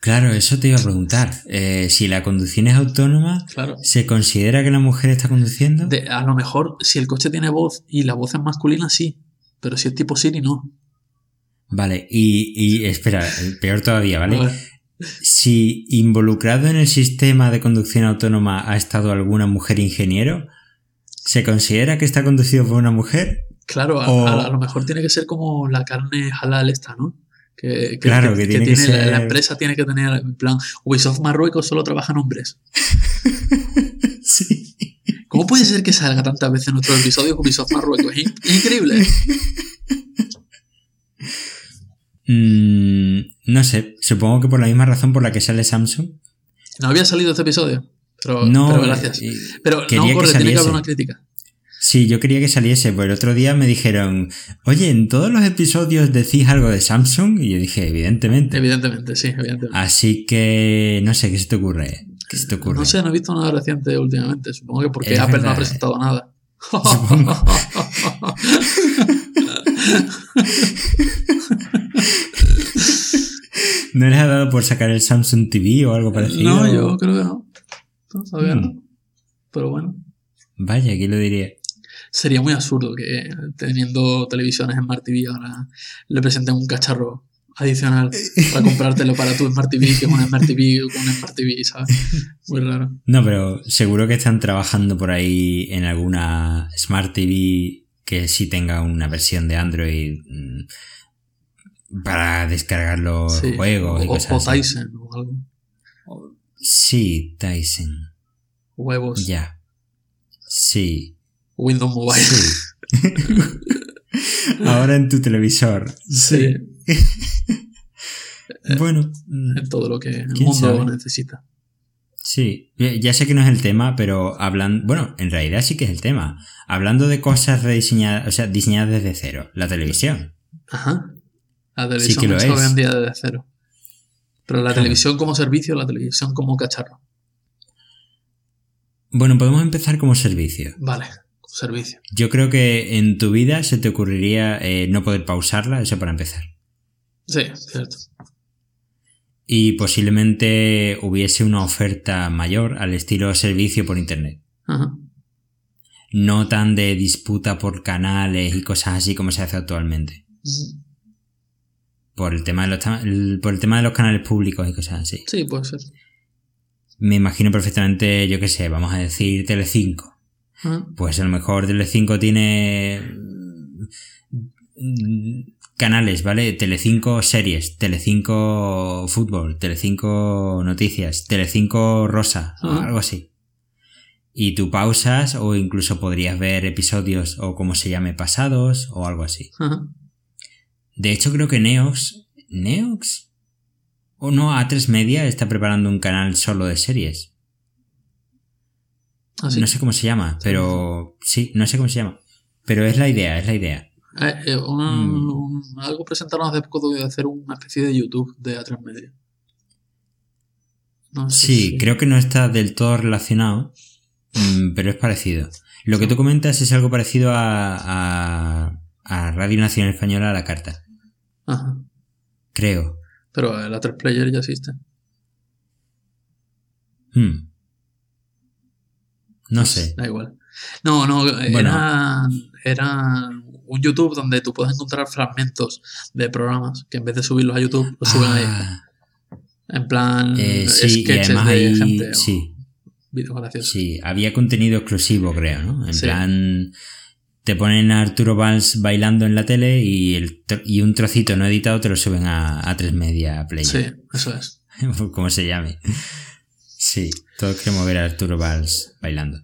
Claro, eso te iba a preguntar. Eh, si la conducción es autónoma, Claro. ¿se considera que la mujer está conduciendo? De- a lo mejor, si el coche tiene voz y la voz es masculina, sí. Pero si es tipo Siri, no. Vale, y, y espera, peor todavía, ¿vale? Si involucrado en el sistema de conducción autónoma ha estado alguna mujer ingeniero, ¿se considera que está conducido por una mujer? Claro, a, O- a- a lo mejor tiene que ser como la carne halal esta, ¿no? Que, que- Claro, que tiene que la- ser- la, empresa tiene que tener, en plan, Ubisoft Marruecos solo trabajan hombres. <laughs> Sí. ¿Cómo puede ser que salga tantas veces en nuestro episodio Ubisoft Marruecos? Es increíble. <laughs> Mm, no sé, supongo que por la misma razón por la que sale Samsung. No había salido este episodio, pero, No, pero gracias. eh, Pero no que corre, tiene que haber una crítica. Sí, yo quería que saliese, pero el otro día me dijeron, oye, ¿en todos los episodios decís algo de Samsung? Y yo dije, evidentemente. Evidentemente, sí, evidentemente. Así que, no sé, ¿qué se te ocurre? ¿Qué se te ocurre? No sé, no he visto nada reciente últimamente. Supongo que porque Es Apple no ha presentado nada. <laughs> <laughs> Supongo. <laughs> ¿No les ha dado por sacar el Samsung TV o algo parecido? no, yo creo que no. No, todavía Mm. no. Pero bueno, Vaya, ¿quién lo diría? sería muy absurdo que teniendo televisiones Smart TV ahora le presenten un cacharro adicional <laughs> para comprártelo para tu Smart TV, que es una Smart TV con una Smart TV, ¿sabes? Muy raro. No, pero seguro que están trabajando por ahí en alguna Smart TV que sí tenga una versión de Android mm, para descargar los Sí. juegos y o, cosas o así. Tyson o algo. O Sí, Tyson. huevos. Ya. Sí. Windows Mobile. Sí. <laughs> <laughs> Ahora en tu televisor. Sí. <laughs> Bueno, mm, Es todo lo que el ¿Quién mundo sabe? necesita. sí. Ya sé que no es el tema, pero hablando. Bueno, en realidad sí que es el tema. Hablando de cosas rediseñadas, o sea, diseñadas desde cero. La televisión. Ajá. La Sí televisión que lo es. hoy en día desde cero. Pero la Claro. televisión como servicio, la televisión como cacharro. Bueno, podemos empezar como servicio. Vale, como servicio. Yo creo que en tu vida se te ocurriría eh, no poder pausarla, eso para empezar. Sí, cierto. Y posiblemente hubiese una oferta mayor al estilo servicio por internet. Ajá. No tan de disputa por canales y cosas así como se hace actualmente. Por el tema de los, el- por el tema de los canales públicos y cosas así. Sí, puede ser. Me imagino perfectamente, yo qué sé, vamos a decir Telecinco. Ajá. Pues a lo mejor Telecinco tiene canales, ¿vale? Telecinco series, Telecinco fútbol, Telecinco noticias, Telecinco rosa, Ah. algo así. Y tú pausas o incluso podrías ver episodios o como se llame pasados o algo así. Ajá. De hecho creo que Neox, Neox o no, A3 Media está preparando un canal solo de series. Así. No sé cómo se llama, pero sí, no sé cómo se llama. Pero es la idea, es la idea. Eh, eh, Mm. un- algo presentaron hace poco de hacer una especie de YouTube de A3 Media. No sé Sí, si- creo que no está del todo relacionado, mm, pero es parecido. Lo que tú comentas es algo parecido a, a, a Radio Nacional Española a la carta, Ajá. creo. Pero el A3 Player ya existe. Hmm. No sé. Da igual. No, no, eh, Bueno. era, era un YouTube donde tú puedes encontrar fragmentos de programas que en vez de subirlos a YouTube, los suben ahí. Ah, En plan, eh, sí, y sketches además de ahí, gente o sí, vídeos graciosos. sí, había contenido exclusivo, creo, ¿no? En Sí. plan, te ponen a Arturo Valls bailando en la tele y, el, y un trocito no editado te lo suben a, a 3 Media Player. Sí, eso es. <laughs> como se llame. Sí, todos queremos ver a Arturo Valls bailando.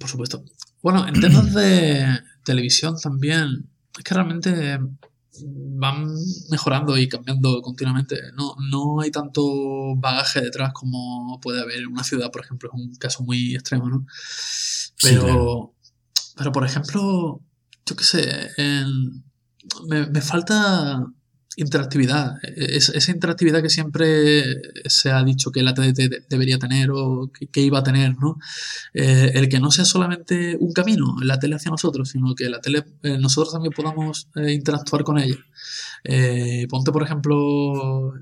Por supuesto. Bueno, en temas de <clears throat> televisión también, es que realmente van mejorando y cambiando continuamente. No, no hay tanto bagaje detrás como puede haber en una ciudad, por ejemplo, es un caso muy extremo, ¿no? Sí, Pero, claro. Pero por ejemplo, yo qué sé, me, me falta interactividad. Es- esa interactividad que siempre se ha dicho que la TDT debería tener o que, iba a tener, ¿no? Eh, el que no sea solamente un camino, la tele hacia nosotros, sino que la tele, eh, nosotros también podamos eh, interactuar con ella. Ponte, por ejemplo,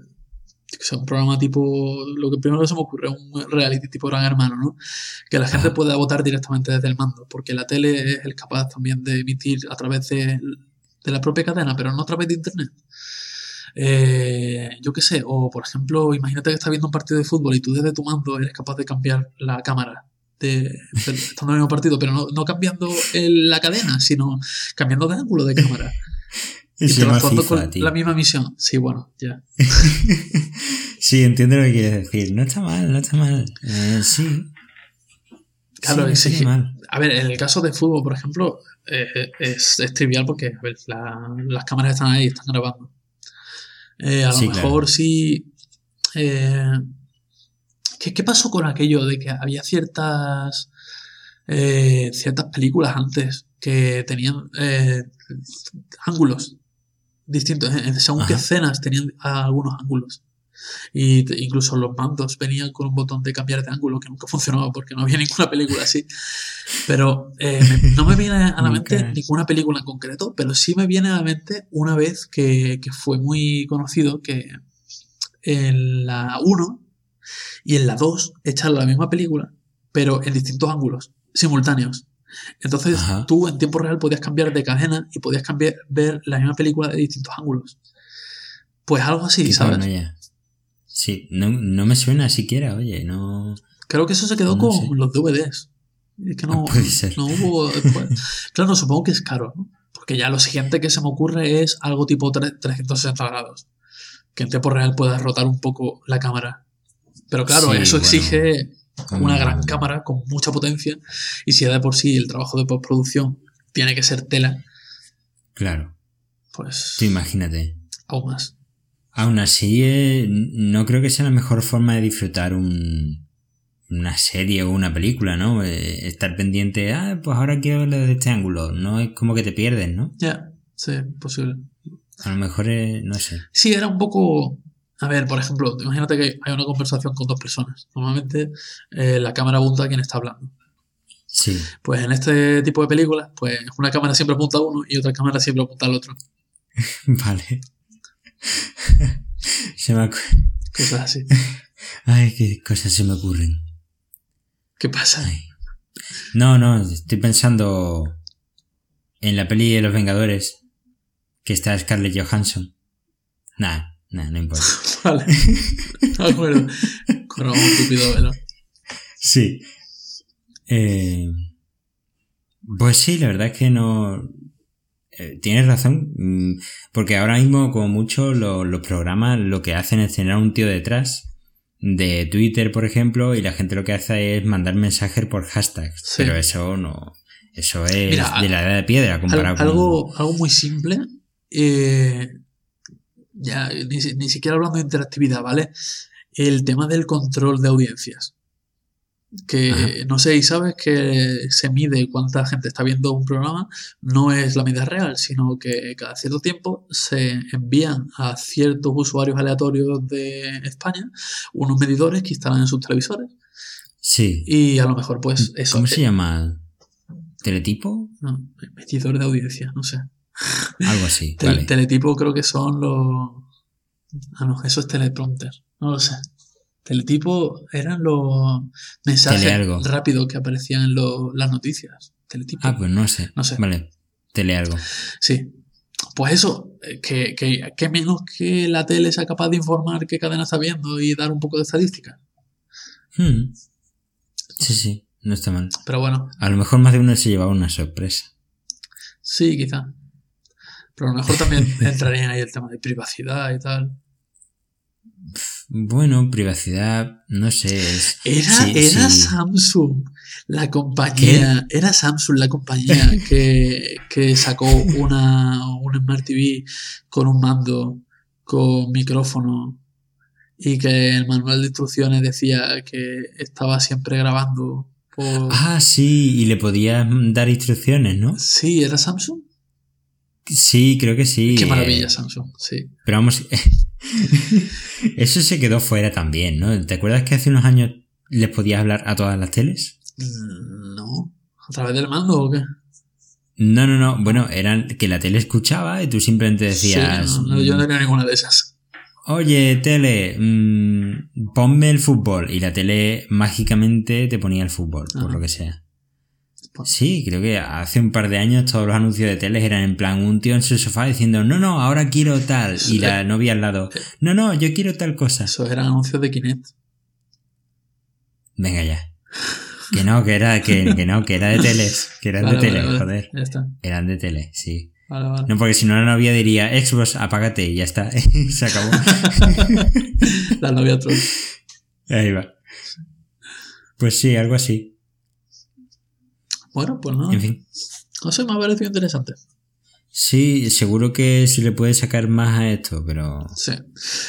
qué sé, un programa tipo, lo que primero que se me ocurre, un reality tipo Gran Hermano, ¿no? Que la gente pueda votar directamente desde el mando, porque la tele es el capaz también de emitir a través de, de la propia cadena, pero no a través de internet. Eh, yo qué sé, o por ejemplo, imagínate que estás viendo un partido de fútbol y tú desde tu mando eres capaz de cambiar la cámara. De, de- estando en el mismo partido, pero no, no cambiando el- la cadena, sino cambiando de ángulo de cámara. <laughs> Se llama interactuando FIFA, con tío. la misma misión. Sí, bueno, ya. <laughs> Sí, entiendo lo que quieres decir. No está mal, no está mal. Eh, sí. Claro, sí, exige-. A ver, en el caso de fútbol, por ejemplo, eh, es, es trivial porque a ver, la- las cámaras están ahí, están grabando. Eh, a lo mejor claro. sí. eh, ¿qué, qué pasó con aquello de que había ciertas eh, ciertas películas antes que tenían eh, ángulos distintos? Según qué Ajá. escenas tenían algunos ángulos. Y te- incluso los mandos venían con un botón de cambiar de ángulo que nunca <laughs> funcionaba porque no había ninguna película así. Pero eh, me- no me viene a la mente ninguna película en concreto, pero sí me viene a la mente una vez que, que fue muy conocido que en la 1 y en la 2 echaron la misma película, pero en distintos ángulos, simultáneos. Entonces Ajá. tú en tiempo real podías cambiar de cadena y podías cambiar, ver la misma película de distintos ángulos. Pues algo así, Qué ¿sabes? paranoia. Sí, no, no me suena siquiera, oye, no. Creo que eso se quedó No con sé. los DVDs. Es que no, Puede ser. no hubo después. <laughs> Claro, supongo que es caro, ¿no? Porque ya lo siguiente que se me ocurre es algo tipo tre- 360 grados. Que en tiempo real puedas rotar un poco la cámara. Pero claro, Sí, eso bueno, exige una Mm. gran cámara con mucha potencia. Y si ya de por sí el trabajo de postproducción tiene que ser tela, Claro, pues tú imagínate. aún más. Aún así, eh, no creo que sea la mejor forma de disfrutar un, una serie o una película, ¿no? Eh, estar pendiente, ah, pues ahora quiero verlo desde este ángulo. No es como que te pierdes, ¿no? Ya, sí, posible. A lo mejor, es, no sé. Sí, era un poco. A ver, por ejemplo, imagínate que hay una conversación con dos personas. Normalmente eh, la cámara apunta a quien está hablando. Sí, Pues en este tipo de películas, pues una cámara siempre apunta a uno y otra cámara siempre apunta al otro. <laughs> vale. <laughs> se me ocu- Cosas así. <laughs> Ay, qué cosas se me ocurren. ¿Qué pasa? Ay. No, no, estoy pensando en la peli de los Vengadores, que está Scarlett Johansson. Nah, nah, no importa. Vale. <laughs> De acuerdo. Corramos un tupido velo. Sí. Eh, pues sí, la verdad es que no. eh, tienes razón, mm, porque ahora mismo, como mucho, lo- los programas lo que hacen es tener a un tío detrás de Twitter, por ejemplo, y la gente lo que hace es mandar mensajes por hashtags. Sí. Pero eso no. Eso es Mira, de la edad de piedra comparado con. algo, algo muy simple. eh, ya, ni, ni siquiera hablando de interactividad, ¿vale? El tema del control de audiencias. Que Ajá. no sé, y sabes que se mide cuánta gente está viendo un programa, no es la medida real, sino que cada cierto tiempo se envían a ciertos usuarios aleatorios de España unos medidores que instalan en sus televisores. Sí. Y a lo mejor, pues, eso. ¿Cómo se eh, llama? ¿Teletipo? no, medidor de audiencia, no sé. Algo así. Vale. Teletipo creo que son los. Ah, no, eso es teleprompter. No lo sé. Teletipo eran los mensajes rápidos que aparecían en lo- las noticias. Teletipo. Ah, pues no sé. No sé. Vale. Tele algo. Sí. Pues eso, que, que, que menos que la tele sea capaz de informar qué cadena está viendo y dar un poco de estadística. Hmm. Sí, sí. No está mal. Pero bueno, A lo mejor más de uno se llevaba una sorpresa. sí, quizá. Pero a lo mejor también <laughs> entraría ahí el tema de privacidad y tal. Bueno, privacidad, no sé. Es, Era, sí, era sí. Samsung la compañía, era Samsung la compañía <laughs> que, que sacó una, un Smart TV con un mando, con micrófono y que el manual de instrucciones decía que estaba siempre grabando por... Ah, sí, y le podías dar instrucciones, ¿no? Sí, era Samsung. Sí, creo que sí. Qué eh, maravilla Samsung, sí. Pero vamos, <laughs> eso se quedó fuera también, ¿no? ¿Te acuerdas que hace unos años les podías hablar a todas las teles? Mm, No, a través del mando o qué? No, no, no. Bueno, eran que la tele escuchaba y tú simplemente decías, Sí, no, no, yo no tenía ninguna de esas. oye, tele, mm, ponme el fútbol. Y la tele mágicamente te ponía el fútbol, por lo que sea. Pues- Sí, creo que hace un par de años todos los anuncios de teles eran en plan un tío en su sofá diciendo, no, no, ahora quiero tal. Y la novia al lado, no, no, yo quiero tal cosa. Esos eran anuncios de Kinect. Venga ya. Que no, que era, que, que no, que era de teles. Que eran Vale, de tele, vale, vale. joder. Ya está. Eran de tele, sí. Vale, vale. No, porque si no la novia diría, Xbox, apágate y ya está. <laughs> Se acabó. <laughs> La novia troll. Ahí va. Pues sí, algo así. Bueno, pues no. En fin. No sé, me ha parecido interesante. Sí, seguro que se le puede sacar más a esto, pero... Sí.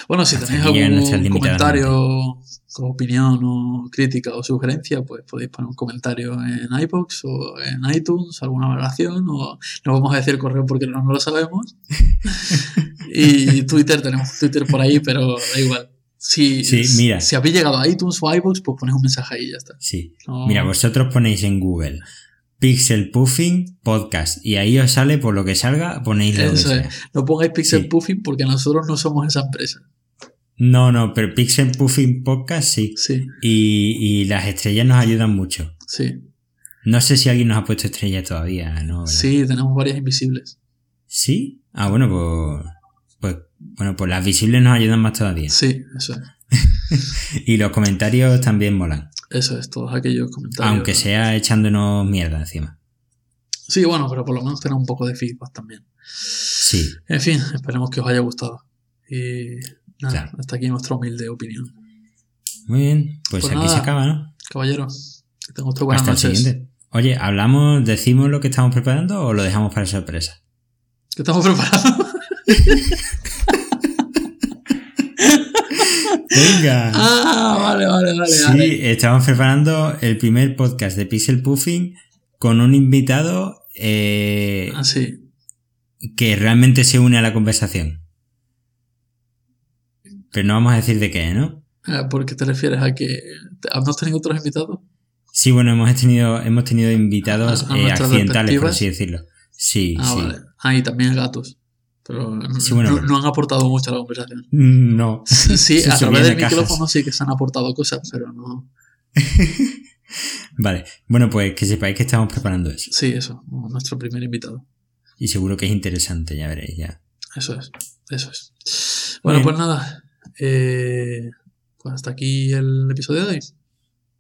Bueno, si tenéis algún comentario, opinión o crítica o sugerencia, pues podéis poner un comentario en iBox o en iTunes, alguna valoración, o no vamos a decir correo porque no, no lo sabemos. <laughs> y Twitter, tenemos Twitter por ahí, pero da igual. Si, Sí, mira. si habéis llegado a iTunes o iBox, pues ponéis un mensaje ahí y ya está. Sí. No- Mira, vosotros ponéis en Google Pixel Puffing Podcast y ahí os sale por lo que salga, ponéis lo que Eso sea. es. No pongáis Pixel Sí. Puffing porque nosotros no somos esa empresa. No, no, pero Pixel Puffing Podcast sí. Sí, Y, y las estrellas nos ayudan mucho. sí. No sé si alguien nos ha puesto estrellas todavía, ¿no? ¿Verdad? Sí, tenemos varias invisibles. ¿Sí? Ah, bueno, pues, pues, bueno, pues las visibles nos ayudan más todavía. Sí, eso es. <laughs> Y los comentarios también molan. Eso es, todos aquellos comentarios. Aunque sea echándonos mierda encima. Sí, bueno, pero por lo menos tener un poco de feedback también. Sí. En fin, esperemos que os haya gustado. Y nada, Claro. hasta aquí nuestra humilde opinión. Muy bien. Pues, Pues aquí nada. se acaba, ¿no? Caballero, que usted buenas Hasta el noches. siguiente. Oye, ¿hablamos, decimos lo que estamos preparando o lo dejamos para sorpresa? ¿Qué estamos preparando? <laughs> Venga. ah, vale, vale, vale. Sí, vale. estamos preparando el primer podcast de Pixel Puffing con un invitado eh, Ah, sí. que realmente se une a la conversación. Pero no vamos a decir de qué, ¿no? Eh, ¿Por qué te refieres a que has tenido otros invitados? Sí, bueno, hemos tenido, hemos tenido invitados A- a eh, accidentales, por así decirlo. Sí, Ah, sí. vale. Ah, y también gatos. Pero no- Sí, bueno, no, pero- no han aportado mucho a la conversación. No. <laughs> Sí, a través del cajas. micrófono sí que se han aportado cosas, pero no. <laughs> Vale. Bueno, pues que sepáis que estamos preparando eso. Sí, eso, nuestro primer invitado. Y seguro que es interesante, ya veréis, ya. Eso es, eso es. Bueno, Bien. pues nada. eh, pues hasta aquí el episodio de hoy.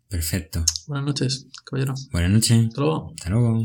Perfecto. Buenas noches, caballero. Buenas noches. Hasta luego. Hasta luego.